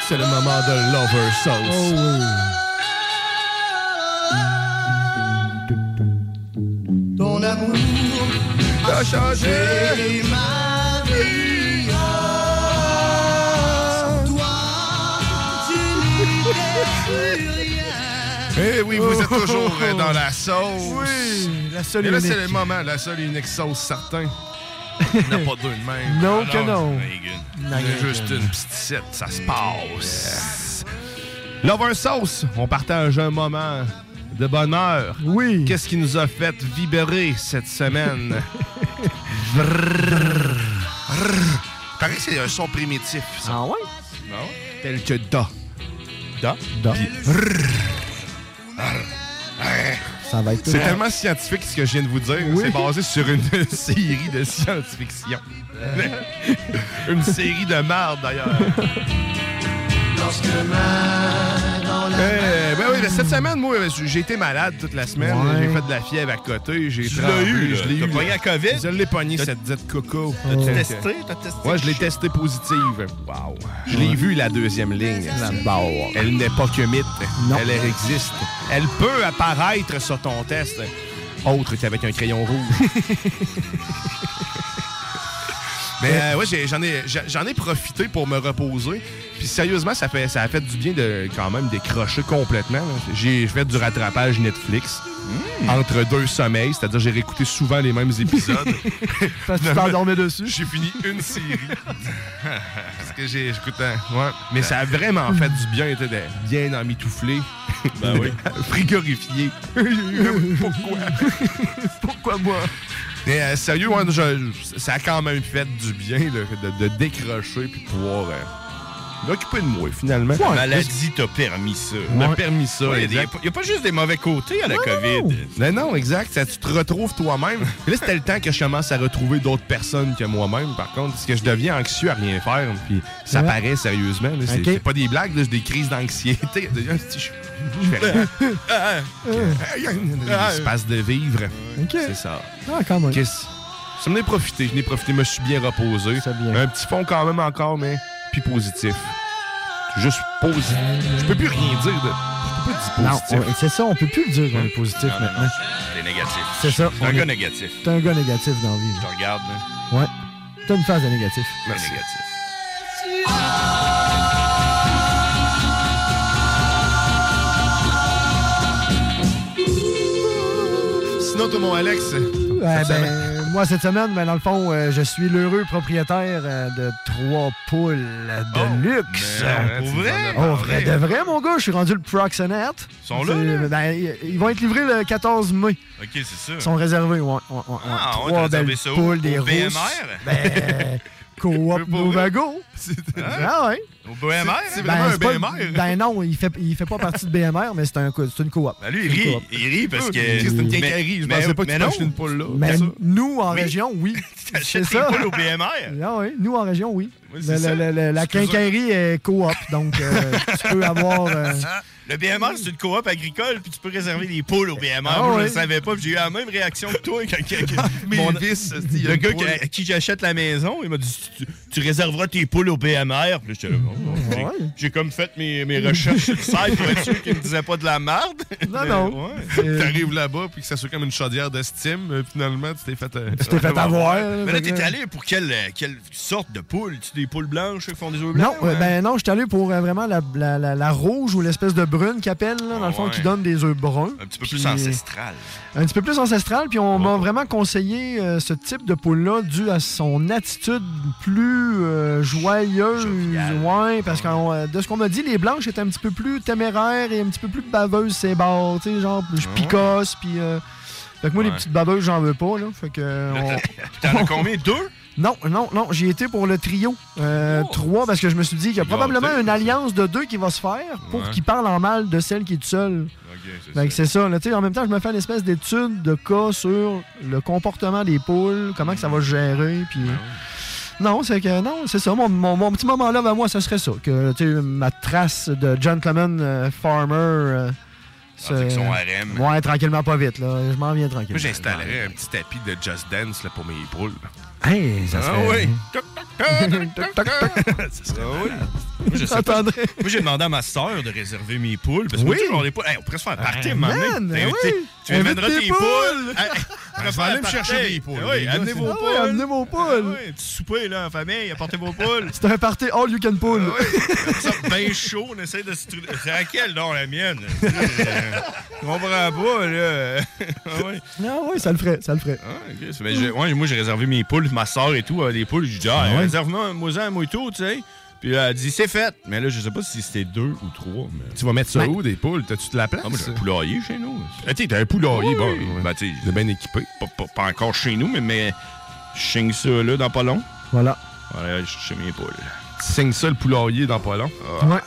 C'est le moment de Lover Sauce. Oh oui. Ton amour a changé ma oui, vous êtes toujours euh, dans la sauce. Oui, la seule Et là, unique. c'est le moment, la seule et unique sauce, certain. Il n'y en a pas deux de même. Non Ah que non. Il y en a Non, juste une petite ça se passe. Lover Sauce, on partage un moment de bonheur. Oui. Qu'est-ce qui nous a fait vibrer cette semaine? Que c'est un son primitif. Ça. Ah ouais? Non? Tel que Da. Da? Da. Puis. Ça va être C'est tellement scientifique ce que je viens de vous dire. Oui. C'est basé sur une série de science-fiction. une série de marde d'ailleurs. Lorsque cette semaine, moi, j'ai été malade toute la semaine. Ouais. J'ai fait de la fièvre à côté. J'ai l'as eu. Je l'ai eu. pogné la COVID? Je l'ai pogné, cette dite coco. T'as-tu testé? euh, T'as testé? Ouais, je l'ai testé positive. Wow. Je l'ai vu, la deuxième ligne. La barre. Elle n'est pas que mythe. Non. Elle existe. Elle peut apparaître sur ton test. Autre qu'avec un crayon rouge. Mais euh, ouais, j'ai- j'en ai, j'en ai profité pour me reposer. Puis sérieusement, ça, fait, ça a fait du bien de quand même décrocher complètement. J'ai fait du rattrapage Netflix entre deux sommeils, c'est-à-dire j'ai réécouté souvent les mêmes épisodes. Parce que tu t'endormais dessus. J'ai fini une série. Parce que j'ai j'écoute un- ouais. Mais ça a vraiment fait du bien, de bien emmitouflé. Ben oui. Frigorifié. Pourquoi? Pourquoi moi? Mais euh, sérieux, je- ça a quand même fait du bien de, de décrocher puis pouvoir euh, m'occuper de moi, finalement. La maladie t'a permis ça. m'a permis ça. Il n'y a, pas- y a pas juste des mauvais côtés à la COVID. Mais non, exact. Ça, tu te retrouves toi-même. Là, c'était le temps que je commence à retrouver d'autres personnes que moi-même, par contre. Parce que je deviens anxieux à rien faire. Puis ça paraît sérieusement. C'est Ok. c'est pas des blagues, c'est des crises d'anxiété. Je je fais rien. Passe de vivre. C'est ça. Ah, quand même. Ça m'en est profité. Je n'ai profité. Je me suis bien reposé. bien. Un petit fond quand même encore, mais puis positif. Juste positif. Je peux plus rien dire de. Je peux dire positif. c'est ça, on peut plus le dire qu'on est positif Non, maintenant. c'est négatif. C'est ça. T'es un gars est- négatif. T'es un gars négatif dans la vie. Je te regarde, là. Ouais. T'as une phase de négatif. T'es négatif. Sinon, toi, mon Alex. Ouais, ben, semaine- moi, cette semaine, ben, dans le fond, euh, je suis l'heureux propriétaire euh, de trois poules de luxe. mais, pour vrai? Oh, vrai de vrai, mon gars. Je suis rendu le proxénète. Ils sont là, ben, ils- vont être livrés le 14 mai. OK, c'est ça. Ils sont réservés, ouais. ouais, ouais, ouais. Ah, Trois réservé belles ça poules, des rousses. BMR? Ben, Coop Novago. Ah ouais. Au BMR? C'est vraiment c'est un BMR. Ben non, il fait, il fait pas partie de BMR, mais c'est un, une coop. Ben, lui, il rit. Il rit parce que. C'est une Mais- quincaillerie. Je mais- pensais pas que tu une poule là. Mais nous, en région, oui. T'achètes ça. poules au BMR? Ah oui, nous, en région, oui. Oui, Le- c'est ça. le- le- la quincaillerie est coop, donc euh, tu peux avoir... euh, Le BMR, c'est une coop agricole, puis tu peux réserver des poules au BMR. Ah Moi, je le savais pas, puis j'ai eu la même réaction que toi quand, quand- quand- Mes mon- a le gars qui- à qui j'achète la maison, il m'a dit tu, tu réserveras tes poules au BMR. Puis là, j'étais là, oh, ok. Ouais. J'ai comme fait mes, mes recherches sur le site pour être sûr qu'il ne disait pas de la merde. Non, non. Ouais. T'arrives là-bas, puis que ça soit comme une chaudière d'estime, euh, finalement, tu t'es fait. euh, Tu t'es fait avoir. Mais là, que- t'es allé pour quelle, quelle sorte de poule? Tu des poules blanches qui font des œufs Non, blancs? euh, ouais? ben non, je suis allé pour euh, vraiment la, la- la- la rouge ou l'espèce de brune là, dans le fond, ouais. qui donne des œufs bruns. Un petit peu Puis, plus ancestral. Un petit peu plus ancestral, puis on m'a vraiment conseillé euh, ce type de poule-là dû à son attitude plus euh, joyeuse. Ouais, parce que euh, de ce qu'on m'a dit, les blanches étaient un petit peu plus téméraires et un petit peu plus baveuses, ces bords. Tu sais, genre, je picosse, puis. Fait que moi, les petites baveuses, j'en veux pas, là. Fait que. on- T'en as combien? Deux? non, non, non, j'y étais pour le trio. Euh, Oh. Trois, parce que je me suis dit qu'il y a probablement une alliance de deux qui va se faire pour Ouais. qu'ils parlent en mal de celle qui est toute seule. Fait que c'est ça. là. En même temps, je me fais une espèce d'étude de cas sur le comportement des poules, comment que ça va se gérer, puis... Non, c'est que non, c'est ça. Mon, mon- mon petit moment là, ben, moi, ce serait ça. Que ma trace de gentleman euh, farmer. euh, avec son harem. Ouais, tranquillement, pas vite. Là. Je m'en viens tranquillement. Moi, j'installerais un petit tapis de Just Dance là, pour mes poules. Hey, ça Ah serait. oui. Ça serait oui. Moi, je sais pas. Moi, j'ai demandé à ma soeur de réserver mes poules. Parce que Oui. moi, on est pas. Hey, on pourrait se faire un party, Ben, ben. Tu amèneras tes poules. poules. On je vais faire aller un me chercher des poules, Oui, les amenez vos Ah poules. amenez vos poules. Ah petit souper, là, en famille. Apportez vos poules. C'est un party all you can pull. Ça, bien chaud, on essaie de se trouver. C'est laquelle, non, la mienne? Je comprends pas, là. Ah ouais. Ah oui, ça le ferait, ça le ferait. Ah, ben, moi, j'ai réservé mes poules, ma soeur et tout, a des poules. J'ai dit, ah, Ah réserve-moi, moi et tout, tu sais. Puis là, elle a dit, c'est fait. Mais là, je sais pas si c'était deux ou trois. Mais... Tu vas mettre ça Ben- où, des poules? T'as-tu de la place? Ah, moi, j'ai un poulailler chez nous. Ah, tu t'as un poulailler, Oui. bon. ouais. Ben, bien équipé. pas, pas- pas encore chez nous, mais, mais je signe ça, là, dans pas long. Voilà. Voilà, je chez mes poules. Tu signes ça, le poulailler, dans pas long? Ouais.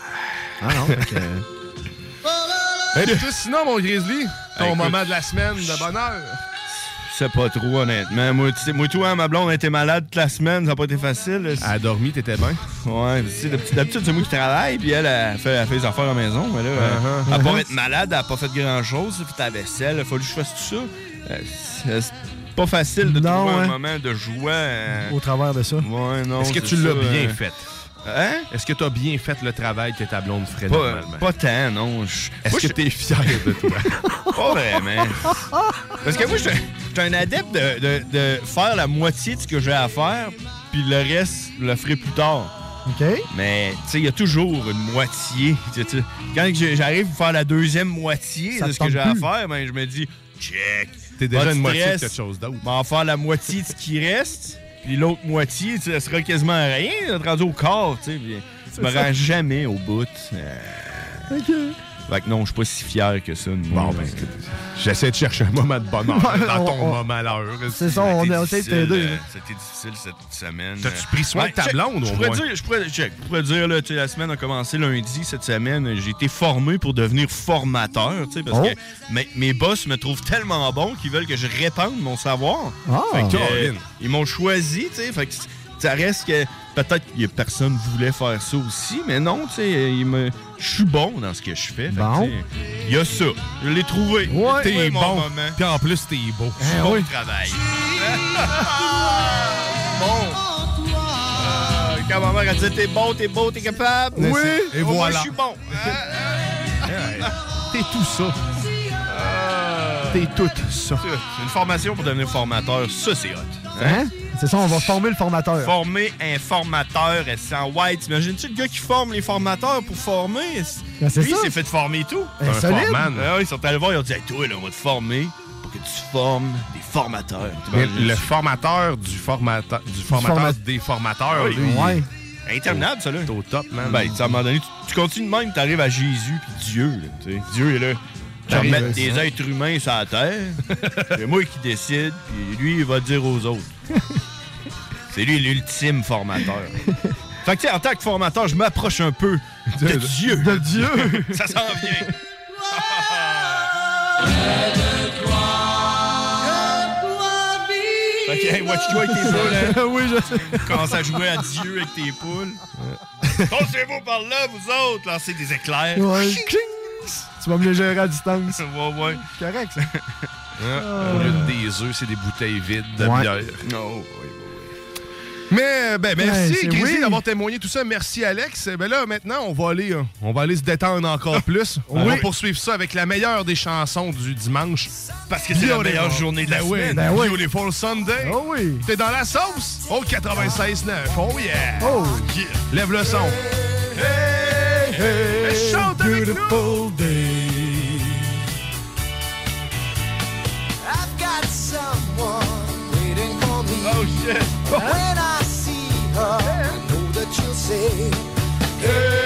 Ah non, que- Et toi, sinon, mon Grizzly, ton Écoute, moment de la semaine de bonheur. Sais pas trop, honnêtement. Moi, tu sais, moi, toi, ma blonde a été malade toute la semaine, ça n'a pas été facile. Elle a dormi, t'étais bien? Ouais, d'habitude, c'est moi qui travaille, puis elle, elle fait, elle fait les affaires à la maison. Mais là, à part être malade, elle a pas fait grand-chose. Elle a fait la vaisselle, il fallu que je fasse tout ça. Euh, c'est pas facile de Non, trouver un moment de joie. euh, Au travers de ça. Ouais, non. Est-ce que tu l'as bien euh, fait? Hein? Est-ce que tu as bien fait le travail que ta blonde ferait Pas, normalement? pas tant, non. Je- Est-ce que tu es fier de toi? Pas vraiment. Parce que moi, je suis un adepte de, de- de faire la moitié de ce que j'ai à faire, puis le reste, je le ferai plus tard. OK. Mais, tu sais, il y a toujours une moitié. Quand j'arrive à faire la deuxième moitié Ça de ce que j'ai à faire, ben, je me dis, check. T'es déjà une moitié de quelque chose d'autre. Vais en faire la moitié de ce qui reste, puis l'autre moitié, tu ça sera quasiment rien, rendu au corps, tu sais. Je me rends jamais au bout. Euh, OK. Fait que non, je suis pas si fier que ça. Bon, ben, j'essaie de chercher un moment de bonheur dans ton on- moment malheur. C'est ça, on a essayé de t'aider. euh. C'était difficile cette semaine. T'as-tu Euh, pris soin de ta check, blonde, au je pourrais moins? dire, je pourrais, check, je pourrais dire, là, tu sais, la semaine a commencé lundi cette semaine. J'ai été formé pour devenir formateur, tu sais, parce Oh. que mes, mes boss me trouvent tellement bon qu'ils veulent que je répande mon savoir. Ah. Fait que, euh, ils m'ont choisi, tu sais, fait que ça reste que peut-être que personne voulait faire ça aussi, mais non, tu sais, me- je suis bon dans ce que je fais. Bon. Il y a ça. Je l'ai trouvé. Ouais. T'es bon. Puis en plus, t'es beau. Eh Bon oui. travail. bon. Euh, quand ma mère a dit t'es bon, t'es beau, t'es capable. Oui. Et moins, voilà. je suis bon. T'es tout ça. T'es tout ça. Une formation pour devenir formateur. Ça, c'est hot. Hein? C'est ça, on va former le formateur. Former un formateur sans white. T'imagines-tu le gars qui forme les formateurs pour former? Ben, c'est Lui, ça. il s'est fait former et tout. Ben, Un foreman. Ah oui, ils sont allés voir, ils ont dit hey, Toi, là, on va te former pour que tu formes des formateur. Mais le formateur du formateur, du formateur format- des formateurs, Oui, lui, ouais. Interminable, ça, là. C'est au top, man. Ben, à un moment donné, tu, tu continues de même, tu arrives à Jésus puis Dieu. Là, tu sais. Dieu est là. Remettre c'est des ça. êtres humains sur la terre. C'est moi qui décide, puis lui, il va dire aux autres. C'est lui l'ultime formateur. Fait que, tu sais, en tant que formateur, je m'approche un peu de, Dieu. De Dieu. Ça s'en vient. Fait que, hey, watch-toi avec tes poules, hein. oui, je sais. Commence à jouer à Dieu avec tes poules. Pensez-vous par là, vous autres, lancez des éclairs. Ouais. Tu vas me les gérer à distance. ouais, ouais. Correct, ça. Au lieu de des œufs, c'est des bouteilles vides de Ouais. bière. Oh, Mais ben, merci, Ouais, oui. d'avoir témoigné tout ça. Merci, Alex. Ben là, maintenant, on va aller, euh, on va aller se détendre encore plus. On Oui. va poursuivre ça avec la meilleure des chansons du dimanche. Parce que c'est la meilleure journée de la Ben oui, semaine. Ben oui. Beautiful Sunday. Oh oui. T'es dans la sauce? Au 96.9. Oh yeah. Oh. Yeah. Lève le son. Hey, hey, chante avec nous. Beautiful day. Oh shit. When I see her, I know that you'll say, Hey,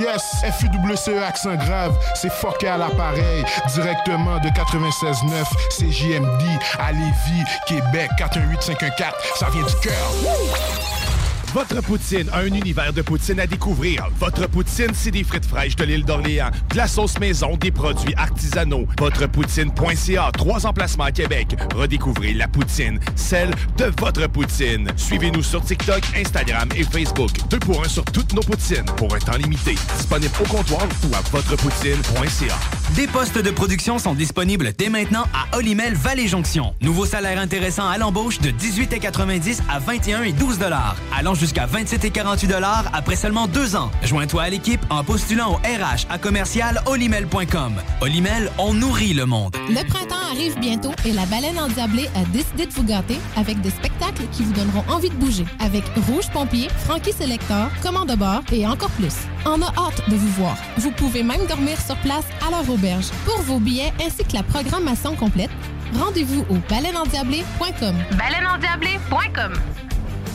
Yes. FUWCE accent grave, c'est fucké à l'appareil. Directement de 96.9, CJMD à Lévis, Québec, 418-514. Ça vient du cœur. Votre poutine, un univers de poutine à découvrir. Votre poutine, c'est des frites fraîches de l'île d'Orléans, de la sauce maison, des produits artisanaux. Votrepoutine.ca, trois emplacements à Québec. Redécouvrez la poutine, celle de votre poutine. Suivez-nous sur TikTok, Instagram et Facebook. Deux pour un sur toutes nos poutines, pour un temps limité. Disponible au comptoir ou à votrepoutine.ca. Des postes de production sont disponibles dès maintenant à Olimel Valley Jonction. Nouveau salaire intéressant à l'embauche de 18,90 à 21 et 12 allant jusqu'à 27 et 48 après seulement deux ans. Joins-toi à l'équipe en postulant au RH à commercial olimel.com. Olimel, on nourrit le monde. Le printemps arrive bientôt et la baleine endiablée a décidé de vous gâter avec des spectacles qui vous donneront envie de bouger. Avec Rouge Pompier, Frankie Selector, Commande de bord et encore plus. On a hâte de vous voir. Vous pouvez même dormir sur place à leur auberge. Pour vos billets ainsi que la programmation complète, rendez-vous au baleineendiablée.com. Baleineendiablée.com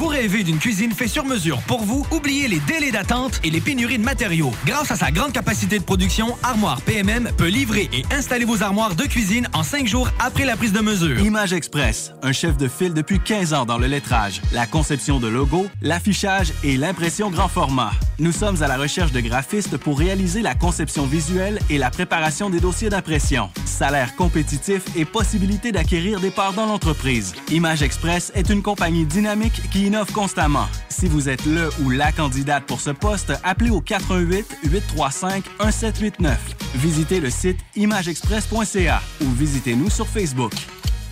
Vous rêvez d'une cuisine faite sur mesure pour vous? Oubliez les délais d'attente et les pénuries de matériaux. Grâce à sa grande capacité de production, Armoire PMM peut livrer et installer vos armoires de cuisine en cinq jours après la prise de mesure. Image Express, un chef de file depuis 15 ans dans le lettrage, la conception de logos, l'affichage et l'impression grand format. Nous sommes à la recherche de graphistes pour réaliser la conception visuelle et la préparation des dossiers d'impression. Salaire compétitif et possibilité d'acquérir des parts dans l'entreprise. Image Express est une compagnie dynamique qui innove constamment. Si vous êtes le ou la candidate pour ce poste, appelez au 88 835 1789. Visitez le site imageexpress.ca ou visitez-nous sur Facebook.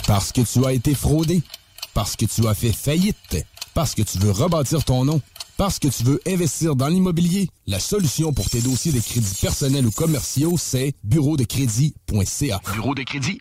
Parce que tu as été fraudé. Parce que tu as fait faillite. Parce que tu veux rebâtir ton nom. Parce que tu veux investir dans l'immobilier. La solution pour tes dossiers de crédits personnels ou commerciaux, c'est bureau de crédit.ca. Bureau de crédit.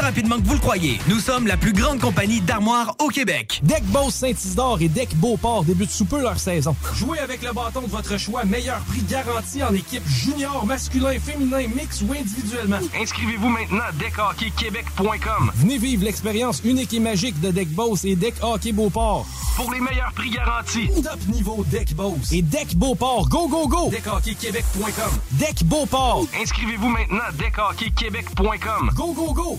rapidement que vous le croyez. Nous sommes la plus grande compagnie d'armoires au Québec. Deck Boss Saint-Isidore et Deck Beauport débutent sous peu leur saison. Jouez avec le bâton de votre choix, meilleur prix garanti en équipe junior, masculin, féminin, mix ou individuellement. Inscrivez-vous maintenant à deckhockeyquebec.com. Venez vivre l'expérience unique et magique de Deck Boss et Deck Hockey Beauport. Pour les meilleurs prix garantis. Top niveau Deck Boss et Deck Beauport. Go, go, go! Deckhockeyquebec.com. Deck Beauport. Inscrivez-vous maintenant à deckhockeyquebec.com. Go, go, go!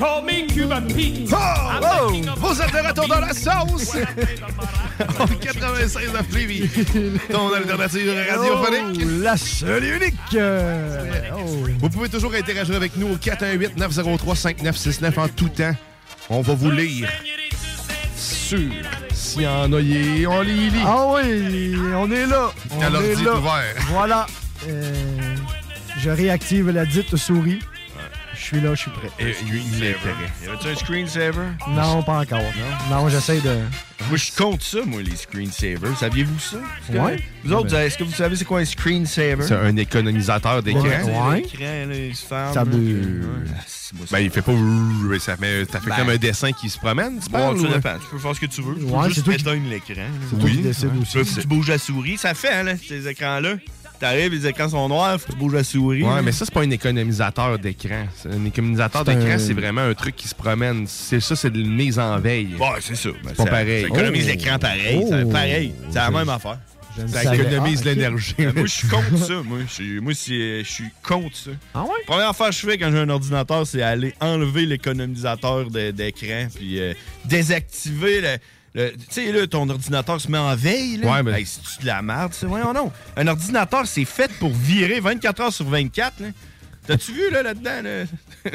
Call me Cuban Pete. Oh, oh, vous êtes de retour dans la sauce! 96 à Lévis, ton alternative radiophonique. Oh, la seule et unique! Euh, oh. Vous pouvez toujours interagir avec nous au 418-903-5969 en tout temps. On va vous lire sur s'il y en a, y- on les lit. Ah oui, on est là. On est est là. ouvert. Voilà. Euh, je réactive la dite souris. Je suis là, je suis prêt. Et l'intérêt. Y avait-tu un screensaver? Non, pas encore. Non, j'essaie de. Moi, je compte ça, moi, les screensavers. Saviez-vous ça? Ouais. Vous autres, Ben. est-ce que vous savez c'est quoi un screensaver? C'est un économisateur d'écran. Ouais. L'écran, là, il se ferme. Ça veut- ouais. Ben, il fait pas. mais Ça fait, ça fait Ben. comme un dessin qui se promène, tu Bon. Tu peux faire ce que tu veux. Tu peux Ouais, c'est juste toi qui- éteindre l'écran. C'est toi qui Ouais. aussi. Tu bouges la souris. Ça fait, hein, là, ces écrans-là. T'arrives, les écrans sont noirs, faut que tu bouges la souris. Ouais, mais ça, c'est pas un économisateur d'écran. Un économisateur d'écran, un- c'est vraiment un truc qui se promène. C'est ça, c'est de la mise en veille. Ouais, c'est ça. Ben, C'est pas ça- pareil. Ça économise Oh. l'écran pareil. ça- Oh. pareil. C'est la même affaire. Ça économise Ah, ok. l'énergie. Ben, moi, je suis contre ça. Moi, je suis- moi, c'est- je suis contre ça. Ah ouais? Première affaire que je fais quand j'ai un ordinateur, c'est aller enlever l'économisateur d'écran puis euh, désactiver le. Le- tu sais, là, ton ordinateur se met en veille. Là. Ouais, ben- Hey, c'est-tu de la merde, ça? Voyons non. Un ordinateur, c'est fait pour virer 24 heures sur 24. là. T'as-tu vu, là, là-dedans? Là?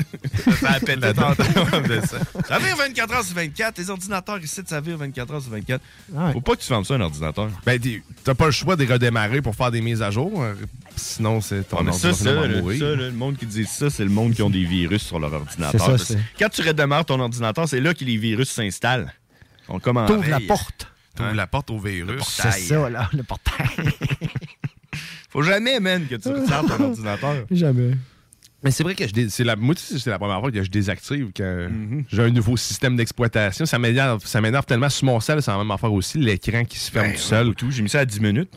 ça a pété tantôt. ça, ça vire 24 heures sur 24. Les ordinateurs ici, ça vire 24 heures sur 24. Faut pas que tu fermes ça, un ordinateur. Ben, t'es- t'as pas le choix de redémarrer pour faire des mises à jour. euh, Sinon, c'est ton Ouais, mais ça, ordinateur ça, va là, mourir. ça, là, le monde qui dit ça, c'est le monde qui ont des virus sur leur ordinateur. C'est ça, c'est- Quand tu redémarres ton ordinateur, c'est là que les virus s'installent. On commence. T'ouvres la porte. T'ouvres la porte au virus. C'est ça, là, le portail. Faut jamais, man, que tu restartes ton ordinateur. Jamais. Mais c'est vrai que je dé- c'est la, moi, c'est la première fois que je désactive quand Mm-hmm. j'ai un nouveau système d'exploitation. Ça m'énerve, ça m'énerve tellement sur mon sel, c'est la même affaire aussi, l'écran qui se ferme Ben, tout seul. tout, j'ai mis ça à 10 minutes.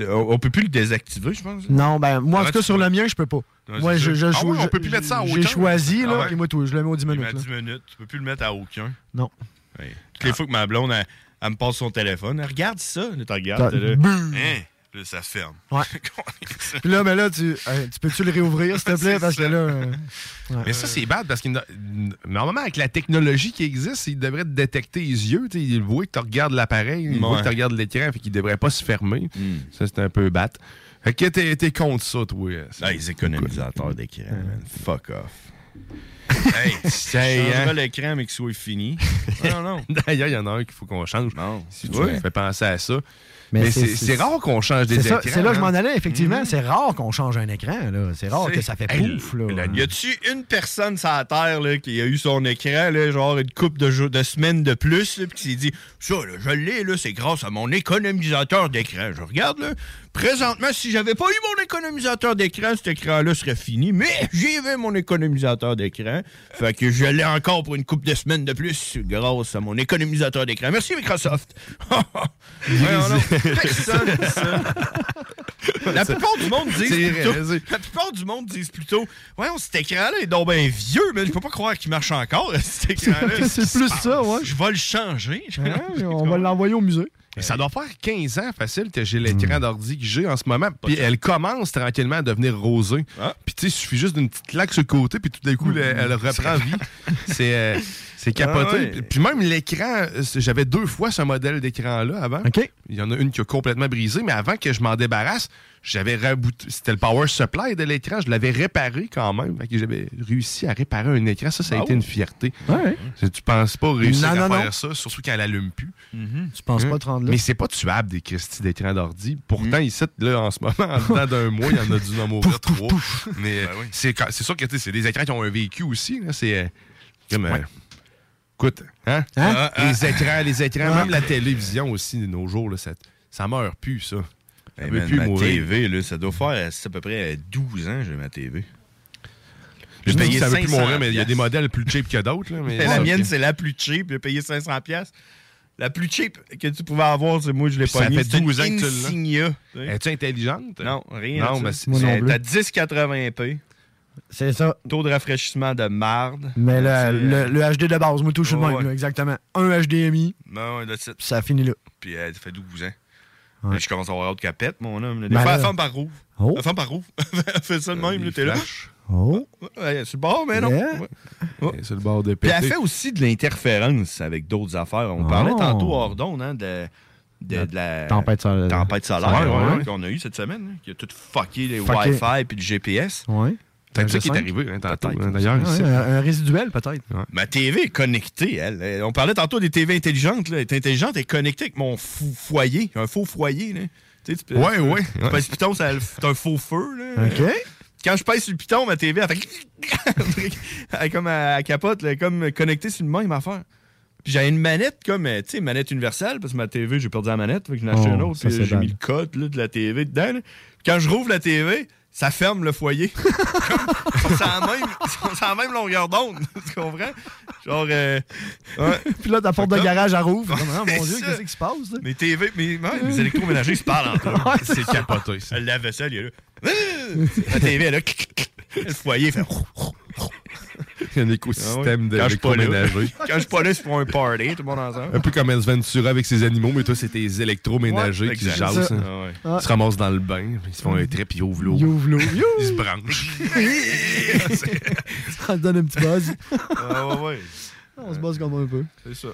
On, peut plus le désactiver, je pense. Non, ben, moi, en Ah, tout cas, sur le mien, je peux pas. Moi, je, je, Ah ouais, je- on peut plus mettre ça à J'ai aucun? choisi, là, Ah ouais? puis moi, tout, je le mets aux 10 Il met minutes. à là. 10 minutes. Tu peux plus le mettre à aucun. Non. Ouais. Toutes les fois que ma blonde, elle, elle me passe son téléphone, elle regarde ça. T'as- t'es là. Hein? Là, ça ferme. Ouais. Puis là, mais là, tu, tu peux-tu le réouvrir, s'il te plaît? Parce que là. euh, ouais. Mais ça, c'est bad parce que normalement, avec la technologie qui existe, il devrait te détecter les yeux. Il voit que tu regardes l'appareil, il voit Ouais. que tu regardes l'écran, fait qu'il devrait pas se fermer. Hmm. Ça, c'est un peu bad. Fait que t'es t'es contre ça, toi. Ah, les économisateurs d'écran, man. Fuck off. hey, Hey, changera hein? l'écran, mais qu'il soit fini. non, non. D'ailleurs, il y en a un qu'il faut qu'on change. Si tu fais penser à ça. Mais Mais, c'est- rare qu'on change des écrans. c'est là que je m'en hein. allais, effectivement. Mhm. C'est rare qu'on change un écran. là. C'est rare que ça fait Hey, pouf. Là. Y a-tu une personne sur la Terre là, qui a eu son écran, là, genre une couple de, jours- de semaines de plus, là, puis qui s'est dit Ça, là, je l'ai, là, c'est grâce à mon économisateur d'écran. Je regarde, là, présentement, si j'avais pas eu mon économisateur d'écran, cet écran-là serait fini, mais j'avais mon économisateur d'écran. Fait que je l'ai encore pour une couple de semaines de plus grâce à mon économisateur d'écran. Merci, Microsoft. Personne ça. La plupart du monde disent plutôt, la plupart du monde disent plutôt Ouais, cet écran-là est donc bien vieux, mais je peux pas croire qu'il marche encore, cet écran-là. C'est plus ça, ouais. Je vais le changer. Hein, on va l'envoyer au musée. Mais Ça doit faire 15 ans facile que j'ai l'écran d'ordi que j'ai en ce moment. Puis elle commence tranquillement à devenir rosée. Puis tu sais, il suffit juste d'une petite claque sur le côté, puis tout d'un coup, elle, elle reprend vie. C'est euh, c'est capoté. Ah ouais. Puis- même l'écran, j'avais deux fois ce modèle d'écran-là avant. Il y en a une qui a complètement brisé, mais avant que je m'en débarrasse, j'avais rabouté. C'était le power supply de l'écran. Je l'avais réparé quand même. Fait que j'avais réussi à réparer un écran. Ça, ça a Ah été une fierté. Ouais. Tu penses pas réussir Non, à non, faire non. ça, surtout quand elle allume plus. Tu penses Hein? pas te rendre là? Mais c'est pas tuable des Christy d'écran d'ordi. Pourtant, ici, là, en ce moment, en dedans d'un mois, il y en a dû en mourir trois. Mais euh, c'est sûr que tu sais, c'est des écrans qui ont un vécu aussi. là. C'est euh, euh, Écoute, hein? Hein? Les écrans, les écrans, Ah. même la télévision aussi de nos jours, là, ça, ça meurt plus, ça. Ça Hey, veut man, plus ma mourir. TV, là, ça doit faire c'est à peu près 12 ans que j'ai ma TV. Je J'ai payé ça veut plus 500 mourir, mais il y a des modèles plus cheap que d'autres. là, mais- la mienne, c'est la plus cheap. J'ai payé 500$. piastres. La plus cheap que tu pouvais avoir, c'est moi, je l'ai pas ça mis. fait C'est 12 ans que tu l'as. Es-tu intelligente? Non, rien. Non, mais ça. c'est- Moi non C'est plus. à 1080p. C'est ça. Taux de rafraîchissement de marde. Mais le, le, euh, le HD de base, moi, même, ouais. là, exactement. Un HDMI, Non, ouais, that's it. ça finit là. Puis euh, ça fait 12 ans. Ouais. Je commence à avoir hâte qu'elle pète, mon homme. Des Ben fois, là. elle ferme par rouvre. Oh. Elle ferme par rouvre. elle fait ça de même, là, t'es là. Oh. Ouais, c'est le bord, mais non. Yeah. Ouais. C'est le bord de Puis péter. elle fait aussi de l'interférence avec d'autres affaires. On Oh. parlait tantôt hors d'onde, hein, de, de, de la tempête solaire. tempête solaire Ouais, ouais, ouais, ouais. qu'on a eu cette semaine, hein, qui a tout fucké les Fucké. Wi-Fi puis le GPS. Peut-être ça qui est G5. arrivé hein, tantôt, hein, d'ailleurs. Ouais, un, un résiduel, peut-être. Ma TV est connectée, elle. Euh, On parlait tantôt des TV intelligentes. Là. Elle est intelligente, elle est connectée avec mon fou- foyer, un faux foyer. Là. Tu sais, tu peux, Ouais, ouais, Tu ouais. pèses sur le piton, c'est un faux feu. Là. OK. Quand je pèse sur le piton, ma TV, elle fait. elle comme elle capote, comme connectée sur le même affaire. J'ai une manette comme, euh, tu sais, une manette universelle, parce que ma TV, j'ai perdu la manette, fait que j'en ai acheté Oh, une autre, j'ai mis le code là, de la TV dedans. là. Quand je rouvre la TV, ça ferme le foyer. Comme, ils sont à la même, ils sont à la même longueur d'onde. Tu comprends? Genre. euh, ouais. Puis là, ta porte de garage, elle rouvre. Ouais, Ah, mon Dieu, qu'est-ce qui se passe? là? Mes TV, mes, ouais, mes électroménagers se parlent entre eux. Ouais, c'est capoté. ça. Le lave-vaisselle, il est là. La TV, elle là. Le foyer fait. Il y a un écosystème Ah Quand je suis pas là. d'électroménager. Quand je suis pas là, c'est pour un party, tout le monde ensemble. Un peu comme Ace Ventura avec ses animaux, mais toi, c'est tes électroménagers Ouais, qui exact. jasent. Hein. Ah ouais. Ils se ramassent dans le bain, puis ils se font un trait, puis ils ouvrent l'eau. Ils ouvrent l'eau. Ils se branchent. Ça te donne un petit buzz. Ah ouais, ouais. On se buzz comme un peu. C'est ça.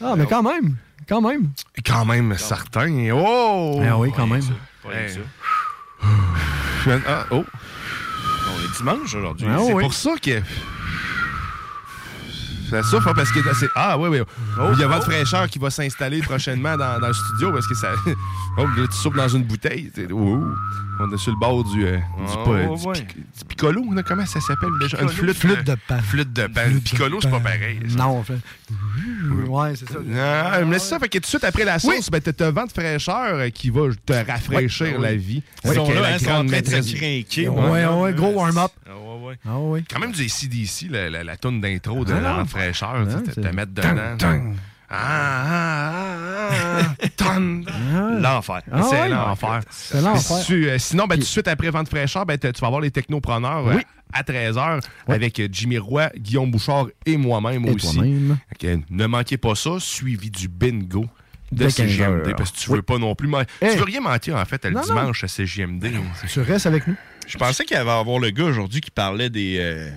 Ah, mais quand même. Quand même. Quand même, certain. Oh! Ah oui, quand même. Pas ça. Ah, oh. Dimanche aujourd'hui. Ah c'est oui. pour ça que. Ça souffre hein, parce que c'est ah oui oui il y a votre fraîcheur qui va s'installer prochainement dans, dans le studio parce que ça oh là, tu souffles dans une bouteille t'es- oh, on est sur le bord du, euh, du, Ah, pas- ouais, du ouais. pic- du piccolo là, comment ça s'appelle déjà une flûte Flûte de pan. flûte de pan le piccolo c'est pas pareil. Non, on fait. Ouais, c'est ça. Ah, mais c'est ça, fait que tout de suite après la sauce, ben, t'as un vent de fraîcheur euh, qui va te rafraîchir Ouais. la vie. Ils sont Avec, euh, là, la hein, ils sont grande maîtresse- craquer, Ouais, ouais, gros warm-up. Ah ouais, ouais. Ah oui. Quand même du ACDC, la, la, la toune d'intro de Ah, fraîcheur, tu te, mettre dedans. tung. Ah, ah. L'enfer. Ah c'est l'enfer. C'est l'enfer. Si euh, sinon, ben, tout de suite après Vent de fraîcheur, ben, tu vas avoir les technopreneurs euh, à 13h avec euh, Jimmy Roy, Guillaume Bouchard et moi-même aussi. ne manquez pas ça, suivi du bingo de CGMD, 15 parce que tu veux pas non plus. Tu veux rien mentir, en fait, le dimanche à CGMD. Tu restes avec nous. Je pensais qu'il allait avoir le gars aujourd'hui qui parlait des, euh,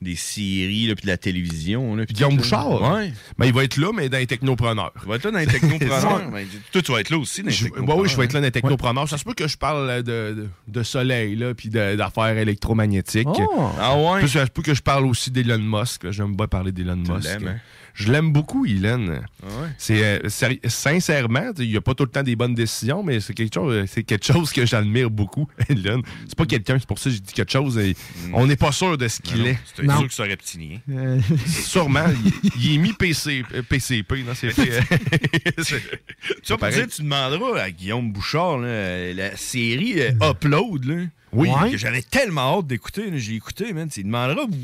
des séries puis de la télévision. Là, puis Guillaume. Bouchard? Ouais. Ben, il va être là, mais dans les technopreneurs. Il va être là dans les technopreneurs. Ben, toi, tu vas être là aussi dans les Je, technopreneurs. oui, je vais être là dans les technopreneurs. Ça se peut que je parle euh, de, de, de soleil, là, puis d'affaires électromagnétiques. Oh. Ah ouais? Puis ça se peut que je parle aussi d'Elon Musk. J'aime bien parler d'Elon Musk. hein? Je l'aime beaucoup, Elon. Ah ouais? C'est euh, sincèrement, il n'y a pas tout le temps des bonnes décisions, mais c'est quelque chose, c'est quelque chose que j'admire beaucoup, Elon. C'est pas quelqu'un, c'est pour ça que j'ai dit quelque chose. et On n'est pas sûr de ce qu'il Mm. Non, est. C'est sûr que c'est reptilien. Euh, Sûrement, il, il est mis PC, euh, PCP. Non, c'est Tu vas dire, tu demanderas à Guillaume Bouchard là, la série euh, Upload, là, Oui. que j'avais tellement hâte d'écouter. J'ai écouté, man. Tu demanderas, vous-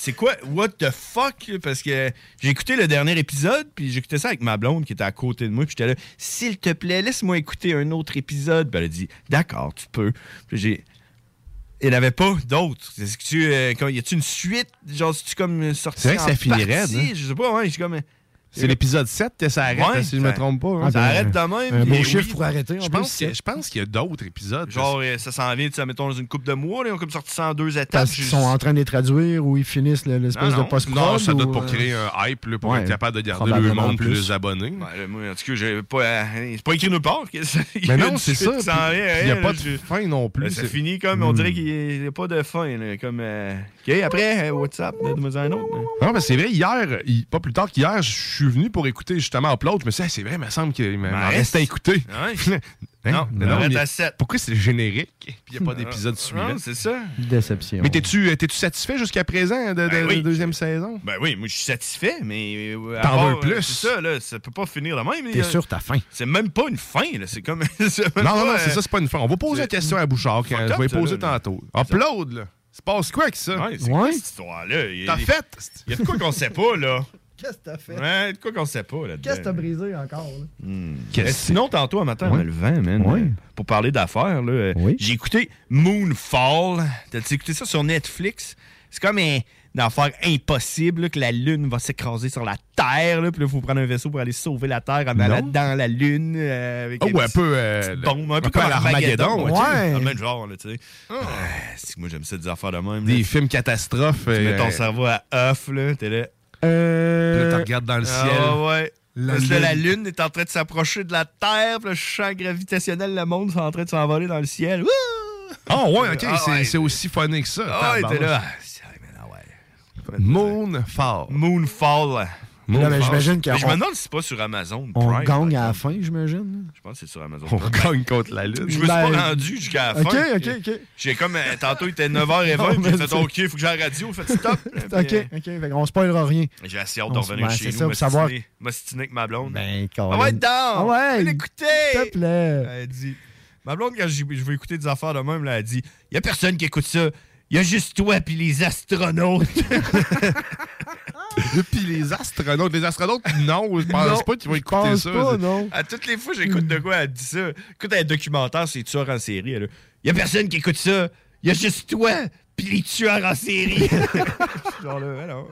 c'est quoi, what the fuck? Parce que j'ai écouté le dernier épisode, puis j'écoutais ça avec ma blonde qui était à côté de moi, puis j'étais là, s'il te plaît, laisse-moi écouter un autre épisode. Puis elle a dit, d'accord, tu peux. Puis j'ai. Il n'y avait pas d'autres. Est-ce que tu. euh, y a-tu une suite? Genre, si tu comme euh, sorti C'est vrai que ça partie? hein? Je sais pas, ouais, j'ai comme. C'est l'épisode 7 que ça arrête, Ouais, hein, si je ça- me trompe pas. hein. Ah, Ça ben, arrête de même. Un beau puis chiffre oui. pour arrêter. Je pense, ça. que- je pense qu'il y a d'autres épisodes. Genre, euh, ça s'en vient, tu sais, mettons, dans une coupe de mois, là, ils ont comme sorti ça en deux étapes. Parce qu'ils sont en train de les traduire ou ils finissent le- l'espèce Non, de post-prod. Non, ça doit ou, pour euh, créer un hype là, pour ouais, être capable de garder le monde plus plus. Ouais, moi, en tout cas, j'ai pas. euh, c'est pas écrit nulle part. ça- il Mais non, c'est ça. qui s'en puis- vient, puis Il n'y a hein, pas de fin non plus. Ben, ça c'est- finit comme, on Hmm. dirait qu'il n'y a pas de fin. là, comme, OK, après, euh, WhatsApp, donne-moi un autre. Non, mais c'est vrai, hier, il- pas plus tard qu'hier, je suis venu pour écouter justement Upload. Je me suis dit, Ah, c'est vrai, il me semble qu'il m'en reste à écouter. Ouais. Hein? Non, Mais on arrête mais à 7. Pourquoi c'est générique? Puis il n'y a pas d'épisode suivant? Non, c'est ça. Déception. Mais t'es-tu euh, t'es-tu satisfait jusqu'à présent de, de- Ben de oui. deuxième saison? Ben oui, moi, je suis satisfait, mais. euh, T'en veux plus? C'est ça, là, ça peut pas finir de même. T'es sûr, t'as faim. C'est même pas une fin, là. C'est comme. Non, non, non, euh, c'est ça, c'est pas une fin. On va poser la question à Bouchard. je vais poser tantôt. Upload, là. Se passe quoi avec ça? Ouais, c'est Ouais. quoi cette histoire-là? Il y a T'as fait? Il y a de quoi qu'on sait pas, là. Qu'est-ce que t'as fait? Ouais, de quoi qu'on sait pas, là. Qu'est-ce que t'as brisé encore? là? Mais Qu'est-ce sinon, tantôt, un matin, en Ouais. me levant, man, Ouais. euh, pour parler d'affaires, là, euh, Oui. j'ai écouté Moonfall. T'as-tu écouté ça sur Netflix? C'est comme un- une affaire impossible, là, que la Lune va s'écraser sur la Terre, là, puis là, il faut prendre un vaisseau pour aller sauver la Terre en allant dans la Lune. euh, avec Oh, un un petit peu. euh, bombe, un peu un peu comme à l'Armageddon. Armageddon. ouais. Ouais. Dans le même genre, là, tu sais. Ah, c'est que moi, j'aime ça des affaires de même. Des là. films catastrophes. Tu mets euh, ton cerveau à off, là, t'es là. puis là, Euh. tu regardes dans le Ah, ciel. ouais. La Parce que là, la Lune. Est en train de s'approcher de la Terre, puis le champ gravitationnel, le monde est en train de s'envoler dans le ciel. Wouh! Ah, ouais, ok. Ah, c'est ouais. aussi funny que ça. Ah ouais, t'es là. Ah, c'est- ah, mais non, ouais. Moonfall. Moonfall. Là, mais j'imagine Mais je me demande si c'est pas sur Amazon on Prime. gagne à la fin, j'imagine. Je pense que c'est sur Amazon On Prime. gagne contre la Lune. Je me suis Ben, pas rendu jusqu'à la Ok, fin. ok, ok. J'ai comme. euh, tantôt, il était 9h20, Non, puis mais j'ai fait c'est- OK, il faut que j'aille à la radio, fait stop. Ok, ok. Fait qu'on spoilera rien. J'ai assez hâte On de se- revenir ben, chez c'est nous. ça, pour savoir- m'ostiner- avec ma blonde. Ben, On va être down! Ah ouais. L'écouter! S'il te plaît. Elle dit. Ma blonde, quand je veux écouter des affaires de même, elle dit Il y a personne qui écoute ça. Il y a juste toi puis les astronautes. Puis les astronautes. Les astronautes, non, je pense Non, pas qu'ils vont je écouter pense ça. pas, À toutes les fois, j'écoute de quoi elle dit ça. Écoute un documentaire, c'est tueurs en série. Elle, Il y a personne qui écoute ça. Il y a juste toi puis les tueurs en série. Genre là, alors,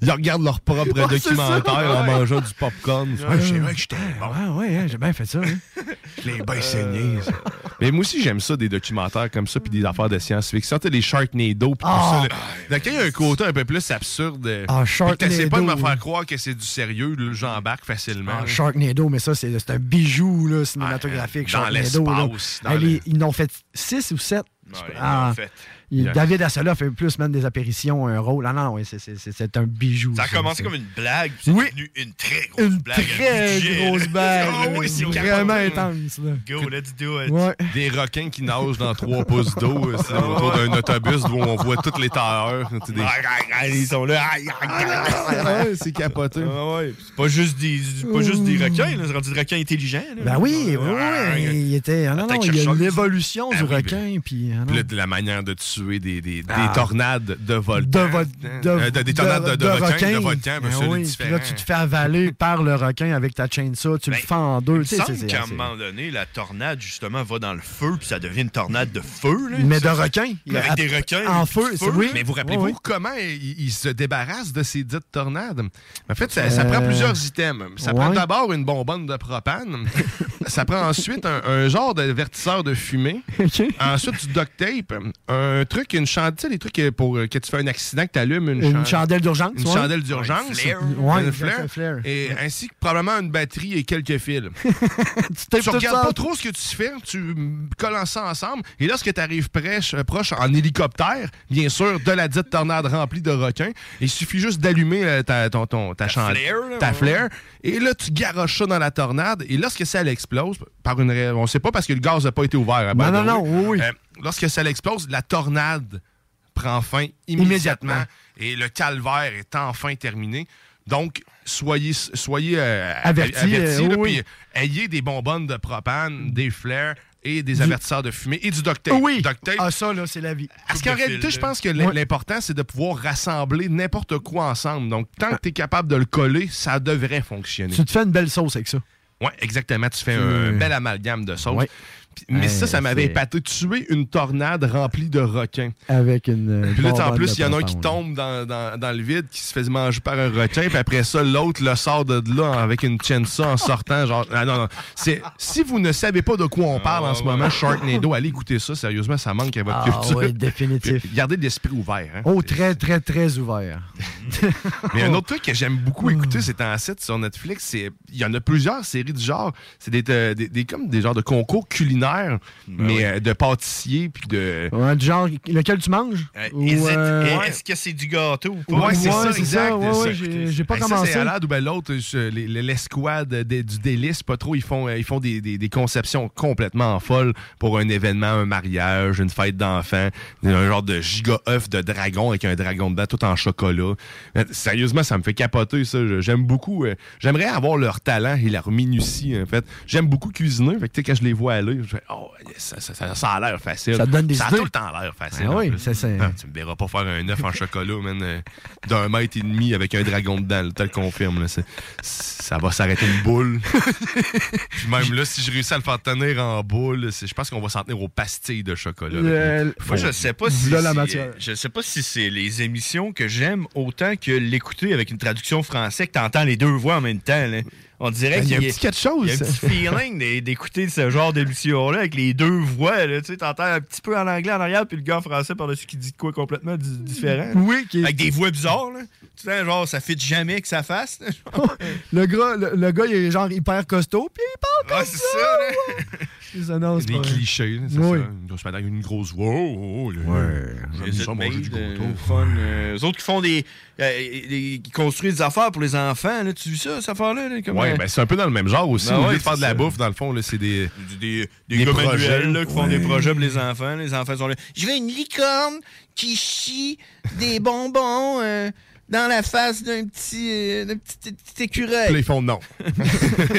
Ils regardent leur propre documentaire ça. en Ouais. mangeant du popcorn. Ouais, Ouais, c'est vrai que j'étais bon. Ah ouais, hein, j'ai bien fait ça. hein. Je l'ai bien saigné. ça. Mais moi aussi, j'aime ça, des documentaires comme ça, puis des affaires de science-fiction. Tu sais, les Sharknado, puis Ah. tout ça. là. Donc, quand il y a un côté un peu plus absurde, euh, Ah, t'essaies pas de me faire croire que c'est du sérieux, là, j'embarque facilement. Ah, là. Sharknado, mais ça, c'est c'est un bijou là, cinématographique. dans Sharknado, là. l'espace, le- Ils en ont fait 6 ou 7. Ouais, ils l'ont fait. David Assola fait plus même des apparitions, un rôle. Ah non, oui, c'est- un bijou. Ça a commencé comme une blague, puis c'est Oui. devenu une très grosse Une blague. très un budget, grosse blague. Ah oui, c'est Vraiment intense. Là. Go, let's do it. Ouais. Des requins qui nagent dans 3 pouces d'eau euh, c'est autour d'un autobus où on voit toutes les tailleurs. des- Ils sont là. Ouais, c'est capoté. Ah ouais, C'est pas juste des, pas juste des requins, c'est rendu des requins intelligents. là. Ben oui, oui, oui. Il était. Ah non, non, il y a l'évolution Ah du oui, ben- requin. Puis, ah non. Puis là, de la manière de tuer des, des, des Ah. tornades de volcans. de, vo- de, Euh, de- des tornades de, de, requins, de volcans, ben, Ben ça, oui, là, tu te fais avaler par le requin avec ta chainsaw, tu le fends en deux. Ben, tu sais, qu'à un moment donné, la tornade, justement, va dans le feu, puis ça devient une tornade de feu. Là. Mais de Ça- requins. Avec À- des requins. en feu, c'est- oui. Mais vous rappelez-vous Oui, oui. comment ils il se débarrassent de ces dites tornades? En fait, ça, ça prend Euh, plusieurs items. Ça ouais. prend d'abord une bonbonne de propane. ça prend ensuite un, un genre d'avertisseur de fumée. Ensuite, du duct tape. Un truc, une chandelle, tu sais, les trucs pour euh, que tu fais un accident, que tu allumes une, Une chan- chandelle d'urgence, Une ouais. chandelle d'urgence. Un. Ouais, Une un flare. flare. Et ainsi que probablement une batterie et quelques fils. tu tout regardes ça. pas trop ce que tu fais, tu colles ça ensemble. Et lorsque tu arrives proche, euh, proche en hélicoptère, bien sûr, de la dite tornade remplie de requins, il suffit juste d'allumer euh, ta, ton, ton- ta, chandelle, ta ouais. flare. Et là, tu garoches ça dans la tornade. Et lorsque ça l'explose, par une raison, on sait pas parce que le gaz n'a pas été ouvert. à Non, non, non, oui, oui. Euh, lorsque ça l'explose, la tornade prend fin Immédiatement. immédiatement. Et le calvaire est enfin terminé. Donc, soyez, soyez euh, Avertis, avertis, euh, là, oui. puis ayez des bonbonnes de propane, des flares et des Du- avertisseurs de fumée et du duct tape. Oui. Duct tape. Ah, ça, là, c'est la vie. Parce qu'en réalité, je pense que l'im- l'important, c'est de pouvoir rassembler n'importe quoi ensemble. Donc, tant que tu es capable de le coller, ça devrait fonctionner. Tu te fais une belle sauce avec ça. Oui, exactement. Tu fais Euh, un bel amalgame de sauce. ouais. Mais ça, ça m'avait épaté. Tuer une tornade remplie de requins. Avec une. euh, Puis là, en plus, il y en a un qui tombe dans, dans- dans le vide, qui se fait manger par un requin, puis après ça, l'autre le sort de là avec une chainsaw en sortant. Genre, ah, non, non. Si vous ne savez pas de quoi on parle en ce moment, Sharknado, allez écouter ça. Sérieusement, ça manque à votre Ah, culture. oui, définitif. Gardez l'esprit ouvert. hein. Oh, très, très, très ouvert. Mais un autre truc que j'aime beaucoup écouter, c'est en site sur Netflix. Il y en a plusieurs séries du genre. C'est des, euh, des, des- comme des genres de concours culinaires, mais euh, de pâtissiers puis de. Ouais, du genre, lequel tu manges? Ou, Hésite- euh, Est-ce que c'est du gâteau ou pas? Ouais, c'est Ouais, ça, c'est exact. ça. Ça. j'ai- j'ai pas Hey, ça, commencé. c'est malade ou ben l'autre, je- les- les- l'escouade de- du délice, pas trop, ils font, euh, ils font des, des- des conceptions complètement folles pour un événement, un mariage, une fête d'enfants, un genre de giga œuf de dragon avec un dragon dedans, tout en chocolat. Euh, Sérieusement, ça me fait capoter ça. J'aime beaucoup. euh, J'aimerais avoir leur talent et leur minutie, en fait. J'aime beaucoup cuisiner. Fait que, tu sais, quand je les vois aller, je fais, oh, yes, ça, ça- ça- ça a l'air facile. Ça te donne des Ça a idées. tout le temps l'air facile. Ah en oui, ça, Ah, tu me verras pas faire un œuf en chocolat, man, euh, d'un mètre et demi avec un dragon dedans, là, te le confirme. là. C'est- ça va s'arrêter une boule. Puis même là, si je réussis à le faire tenir en boule, c'est- je pense qu'on va s'en tenir aux pastilles de chocolat. Euh, Moi, je sais pas si la matière. je sais pas si c'est les émissions que j'aime autant que l'écouter avec une traduction française que t'entends les deux voix en même temps. là. On dirait Ben, il y a qu'il un petit quelque chose. Il y a un petit feeling d'é- d'écouter ce genre d'émission-là avec les deux voix. là. Tu sais, t'entends un petit peu en anglais en arrière, puis le gars en français par-dessus qui dit de quoi complètement di- différent. Oui, qui est- Avec des voix bizarres. Là. Tu sais, genre, ça fit jamais que ça fasse. là. Le gars, le, le gars, il est genre hyper costaud, puis il parle Ah, comme ça. ça, là. ouais. Ça, non, c'est Des pas clichés, là, c'est Oui. ça. Avec une grosse voix. Oh, oh, là, J'aime Les ça manger du gâteau. euh, fun. euh, eux autres qui font des, euh, des- qui construisent des affaires pour les enfants. Là. Tu as vu ça, cette affaire-là? là, comme, Ouais, ben c'est un peu dans le même genre aussi. Ben ouais, de faire de la ça. bouffe, dans le fond, c'est des. des, des, Des gars projets. manuels là, qui font des projets pour les enfants. Les enfants sont là. Je veux une licorne qui chie des bonbons euh, dans la face d'un petit, euh, d'un petit, petit écureuil. Puis là, ils font non.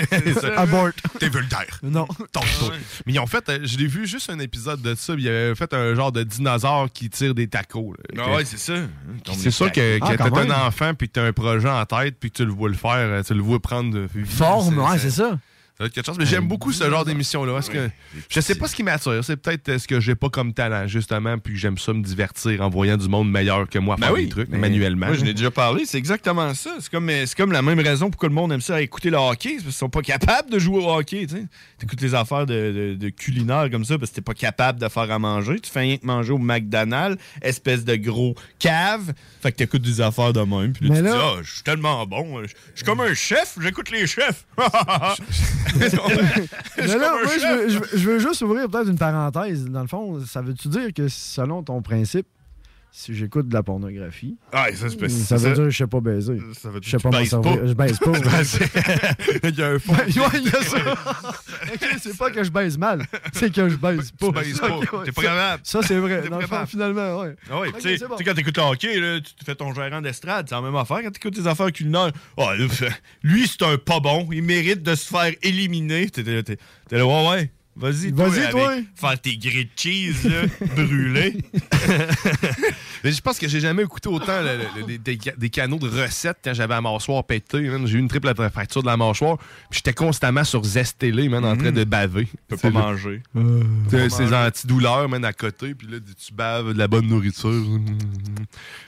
Abort. T'es vulgaire. Non. Torche-toi. Mais ils ont fait, euh, je l'ai vu juste un épisode de ça, puis ils avaient fait un genre de dinosaure qui tire des tacos. là. Ah ouais, c'est ça. C'est sûr que, Ah, t'es même. un enfant puis que t'as un projet en tête puis que tu le vois le faire, euh, tu le vois prendre de vie, Forme, ouais, c'est ça. Ça va être quelque chose. Mais j'aime beaucoup ce genre d'émission-là. parce que je sais pas ce qui m'attire. C'est peut-être euh, ce que j'ai pas comme talent, justement, puis que j'aime ça me divertir en voyant du monde meilleur que moi Ben faire oui, des trucs mais manuellement. Moi, je l'ai déjà parlé, c'est exactement ça. C'est comme, c'est comme la même raison pourquoi le monde aime ça écouter le hockey. C'est parce qu'ils sont pas capables de jouer au hockey. Tu écoutes les affaires de, de, de culinaire comme ça parce que t'es pas capable de faire à manger. Tu fais rien que manger au McDonald's, espèce de gros cave. Fait que t'écoutes des affaires de même. Puis là, Mais tu là- dis, ah, je suis tellement bon. Je suis comme un chef, j'écoute les chefs. Mais là, moi, je veux, je veux- je veux juste ouvrir peut-être une parenthèse. Dans le fond, ça veut-tu dire que selon ton principe, si j'écoute de la pornographie, Ah, ça, c'est pas- ça veut dire que je sais pas baiser. Ça veut Je sais dire pas m'en pas. Je baise pas. il y a un fond. Il y a ça. C'est pas que je baise mal, c'est que je baise pas. Tu baises pas. T'es pas ça- capable. Ça, c'est vrai. T'es Dans pas le fond, capable. finalement, ouais. Ah oui, tu sais, quand t'écoutes le hockey, là, tu fais ton gérant d'estrade, c'est la même affaire. Quand t'écoutes des affaires culinaires, fait- lui, c'est un pas bon, il mérite de se faire éliminer. T'es t'es- t'es- t'es là, ouais, ouais. Vas-y, toi, Vas-y, avec- toi. Faire tes grilled cheese, là, brûlés. Mais je pense que j'ai jamais écouté autant le- le- le- des, des canaux de recettes quand j'avais la mâchoire pétée. J'ai eu une triple fracture de la mâchoire. Puis j'étais constamment sur Zestélé, man, en train de baver. Mm. Peut pas manger. Pas ces manger. antidouleurs, man, à côté. Puis là, tu baves de la bonne nourriture.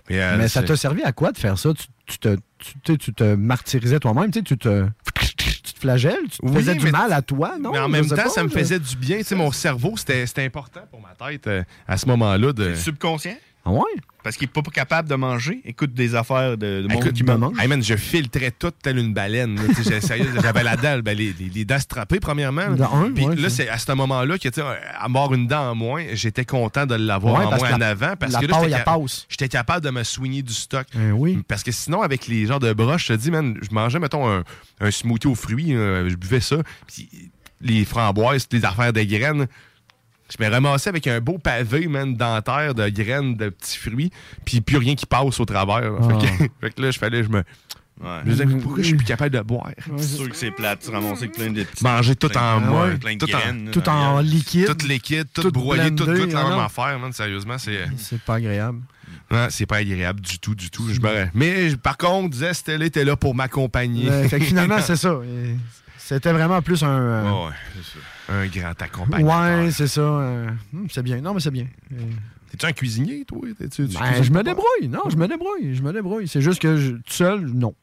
Mais, euh, Mais ça t'a servi à quoi de faire ça? Tu, tu te, tu, tu tu te martyrisais toi-même, tu sais, tu te, tu te flagelles, tu te Oui, faisais du mais- mal à toi, non? Mais en même temps, pas, ça me faisait du bien. Tu sais, mon cerveau, c'était c'était important pour ma tête euh, à ce moment-là. De... Subconscient? Ah ouais? Parce qu'il est pas capable de manger. Écoute des affaires de, de monde qui mange. Hey man, je filtrais tout tel une baleine. J'avais la dalle, ben, les, les- les dents strappées, premièrement. De un, Puis ouais, là, c'est à ce moment-là que, tu sais, à mort une dent en moins, j'étais content de l'avoir Ouais, en moins en la- avant. Parce la que là, j'étais capable de me soigner du stock. Eh oui. Parce que sinon, avec les genres de broches, je te dis, man, je mangeais, mettons, un, un smoothie aux fruits, euh, je buvais ça, puis les framboises, les affaires de graines. Je me ramassais avec un beau pavé, man, dentaire de graines, de petits fruits, puis plus rien qui passe au travers. là. Ah. Fait, que, fait que là, je fallait, je me. Ouais. Je me disais, pourquoi je suis plus capable de boire? C'est sûr que c'est plate. Tu ramasses avec plein de petits. Manger tout en moi, plein de tout en- graines, Tout en liquide. Tout liquide, tout, Tout broyé, tout goûte la même non. affaire, man. Sérieusement, c'est. C'est pas agréable. Ouais, c'est pas agréable du tout, du tout. Je me- Mais par contre, Zestel était là pour m'accompagner. Ouais, fait que finalement, c'est ça. C'était vraiment plus un. euh, Ouais. Un grand accompagnateur. Ouais, c'est ça. euh, hum, c'est bien. Non, mais c'est bien. Euh, T'es-tu un cuisinier, toi? Tu ben, je me débrouille. Non, je me débrouille. Je me débrouille. C'est juste que je- tout seul, non.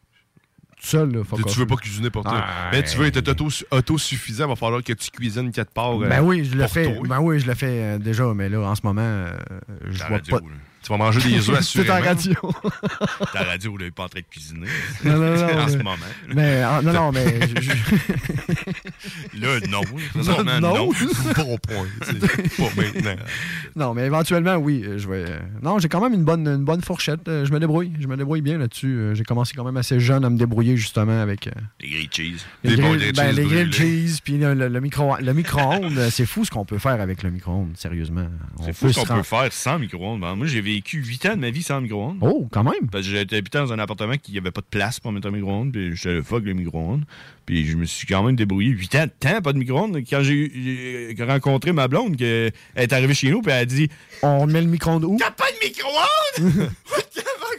Tout seul, là, fuck Tu veux pas cuisiner pour toi. Ah, Mais tu veux être auto- autosuffisant, il va falloir que tu cuisines quelque part. euh, Ben oui, je le fais. toi. Ben oui, je le fais déjà, mais là, en ce moment, je vois pas. là. Tu vas manger des œufs, Tout en assurément. radio. Ta radio, là, il est pas en train de cuisiner. Non, non, non, en ce mais- moment. Mais, ah, non, non, mais. je- je- Là, non. Non. non. Bon point. c'est Pas maintenant. Non, mais éventuellement, oui, euh, je vais. euh, Non, j'ai quand même une bonne, une bonne fourchette. euh, Je me débrouille. Je me débrouille bien là-dessus. J'ai commencé quand même assez jeune à me débrouiller justement avec. Les grilled cheese. les grill- grilled ben, cheese les grilled cheese, puis le, le- le micro, le micro-ondes. c'est fou ce qu'on peut faire avec le micro-ondes, sérieusement. C'est fou ce qu'on peut faire sans micro-ondes. Ben, moi, j'ai vécu 8 ans de ma vie sans micro-ondes. Oh, quand même. Parce que j'ai habité dans un appartement qui avait pas de place pour mettre un micro-ondes. Puis j'étais le fuck le micro-ondes. Puis je me suis quand même débrouillé. 8 ans de temps, pas de micro-ondes. Quand j'ai rencontré ma blonde, elle est arrivée chez nous, puis elle a dit On met le micro-ondes où? T'as pas de micro-ondes?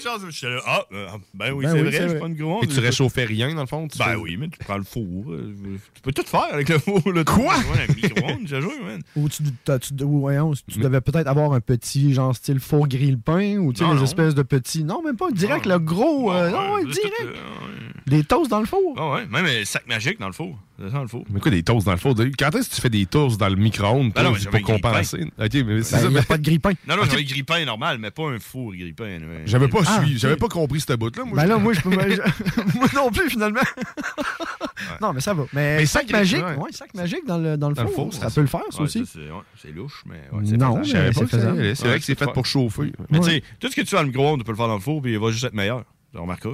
Genre, J'étais là, ah, euh, ben oui, Ben c'est oui, vrai, j'ai pas de micro-ondes. Et tu réchauffais rien, dans le fond? tu Ben fais- oui, mais tu prends le four. euh, Tu peux tout faire avec le four. Là. Quoi? Ouais, un micro-ondes, j'ai joué, man. Ou tu, t'as- tu- tu devais peut-être avoir un petit, genre, style four grill pain, ou tu sais, les non. espèces de petits. Non, même pas. Direct, le gros. euh, non, ouais, direct. tout, euh, ouais. Des toasts dans le four. Ah ouais, même sac magique dans le four. C'est ça, dans le four. Mais quoi, des toasts dans le four? Quand est-ce que tu fais des toasts dans le micro-ondes Ben non, pour compenser? Ok, mais c'est Ben, ça. mais- pas de grille-pain. Non, non, Ok. j'avais normal, mais pas un four ouais. J'avais pas Ah, suivi, ok. j'avais pas compris ce bout-là. Moi, Ben je- là, moi, je peux. moi non plus, finalement. non, mais ça va. Mais, Mais sac sac magique, ouais. ouais, sac magique dans le, dans le Dans four, four, ça ça- peut le faire, ça aussi. c'est- louche, mais Non, faisable. Je savais mais pas c'est vrai que c'est fait pour chauffer. Mais tu sais, tout ce que tu fais dans le micro-ondes, tu peux le faire dans le four, puis il va juste être meilleur. Tu remarques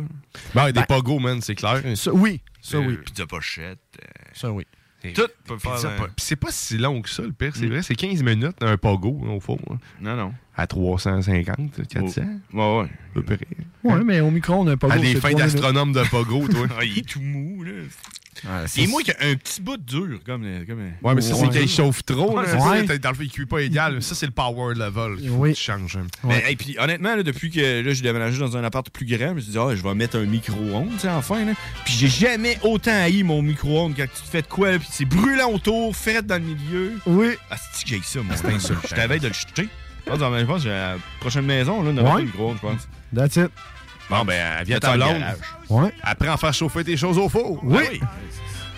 Ben, des pogos, man, c'est clair. Ça, oui, ça, oui. Pizza pochette. euh, Ça, oui. Tout peut Puis faire. un- c'est pas si long que ça, le pire. C'est Mm. vrai, c'est 15 minutes, un pogo, au fond. hein. Non, non. À 350, 400. Ouais, ouais. À peu près. Ouais, mais au micro, on n'a pas À gros, des fins d'astronome de pogo, toi. Ah, il est tout mou, là. C'est- Et moi, qui a un petit bout dur, comme. comme Ouais, mais ça, c'est qu'il chauffe trop. Ouais, là. c'est Ça, Dans le fait, il cuit pas égal. Ça, c'est le power level. faut Oui. changes. hein. Mais, et puis honnêtement, là, depuis que là, j'ai déménagé dans un appart plus grand, je me suis dit, ah, je vais mettre un micro-ondes, tu sais, enfin. Là. Puis j'ai jamais autant haï mon micro-ondes quand tu te fais de quoi, là, puis c'est brûlant autour, fret dans le milieu. Oui. Ah, c'est que j'ai ça, insultant. Je t'avais de le jeter. Je pense, je pense que la prochaine maison, là, on aura Ouais. un micro-ondes, je pense. That's it. Bon, ben, ça en blonde. garage. Ouais. Après, en faire chauffer tes choses au four. Oui.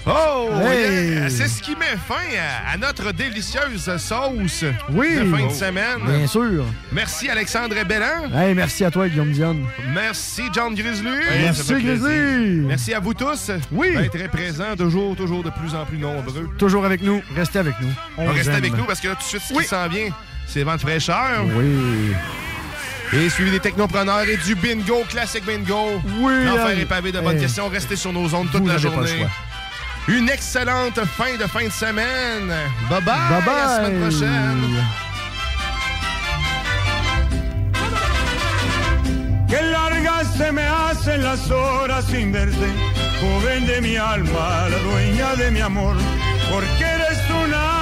Oh! Hey! yeah! C'est ce qui met fin à, à notre délicieuse sauce Oui. de fin Oh. de semaine. Bien sûr. Merci Alexandre Bellan. Hey, merci à toi, Guillaume Dionne. Merci John Grizzly. Merci. Grizzly. Merci à vous tous. Oui. Ben, très présents, toujours, toujours de plus en plus nombreux. Toujours avec nous. Restez avec nous. On Restez aime. avec nous parce que là, tout de suite, ce Oui. qui s'en vient, c'est vent de fraîcheur. Oui. Et suivi des technopreneurs et du bingo, classique bingo. Oui. L'enfer hey. est pavé de bonnes Hey. questions. Restez sur nos ondes toute Vous la n'avez pas le journée. choix. Une excellente fin de fin de semaine. Bye bye. Bye bye. À la semaine prochaine. Que largas se me hacen las horas sin verte, joven de mi alma, la dueña de mi amor, porque eres un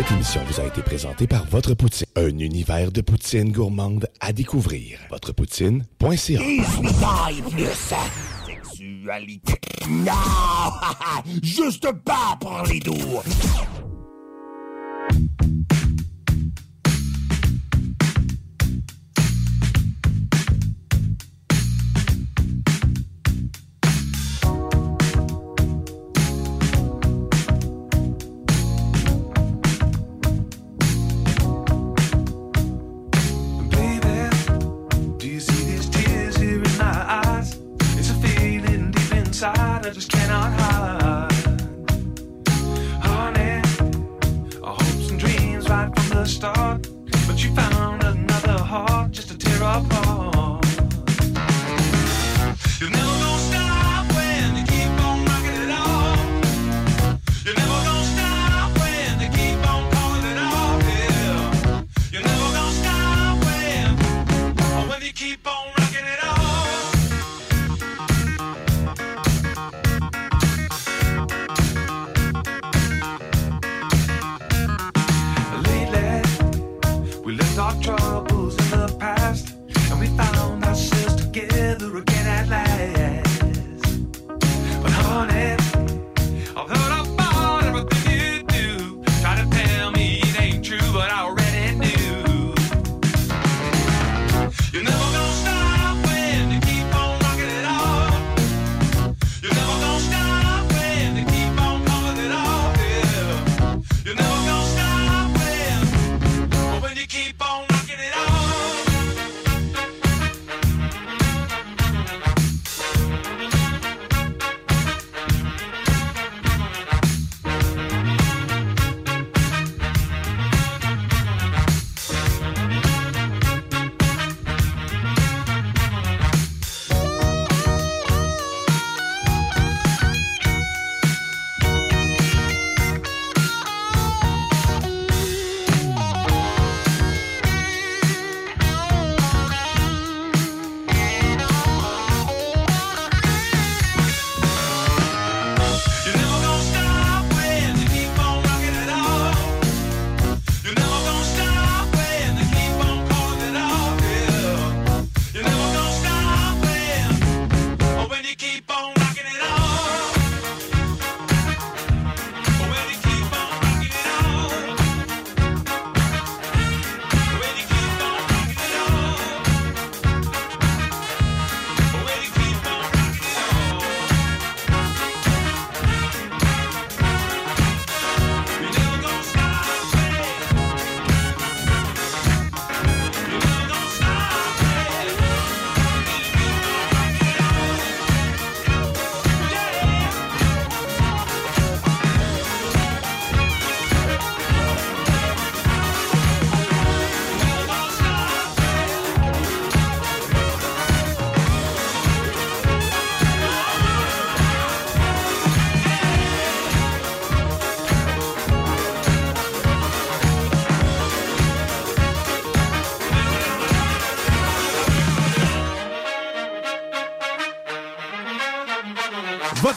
Cette émission vous a été présentée par Votre Poutine, un univers de poutine gourmande à découvrir. Votrepoutine.ca plus Sexualité. Non! Juste pas pour les doux.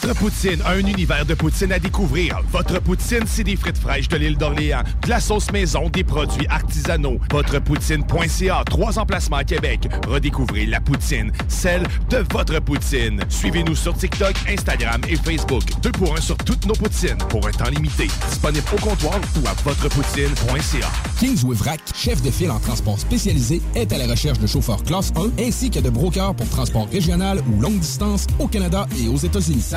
Votre poutine, un univers de poutine à découvrir. Votre poutine, c'est des frites fraîches de l'île d'Orléans, de la sauce maison, des produits artisanaux. Votrepoutine.ca, trois emplacements à Québec. Redécouvrez la poutine, celle de votre poutine. Suivez-nous sur TikTok, Instagram et Facebook. Deux pour un sur toutes nos poutines, pour un temps limité. Disponible au comptoir ou à votrepoutine.ca. Kingsway Vrac, chef de file en transport spécialisé, est à la recherche de chauffeurs classe 1 ainsi que de brokers pour transport régional ou longue distance au Canada et aux États-Unis.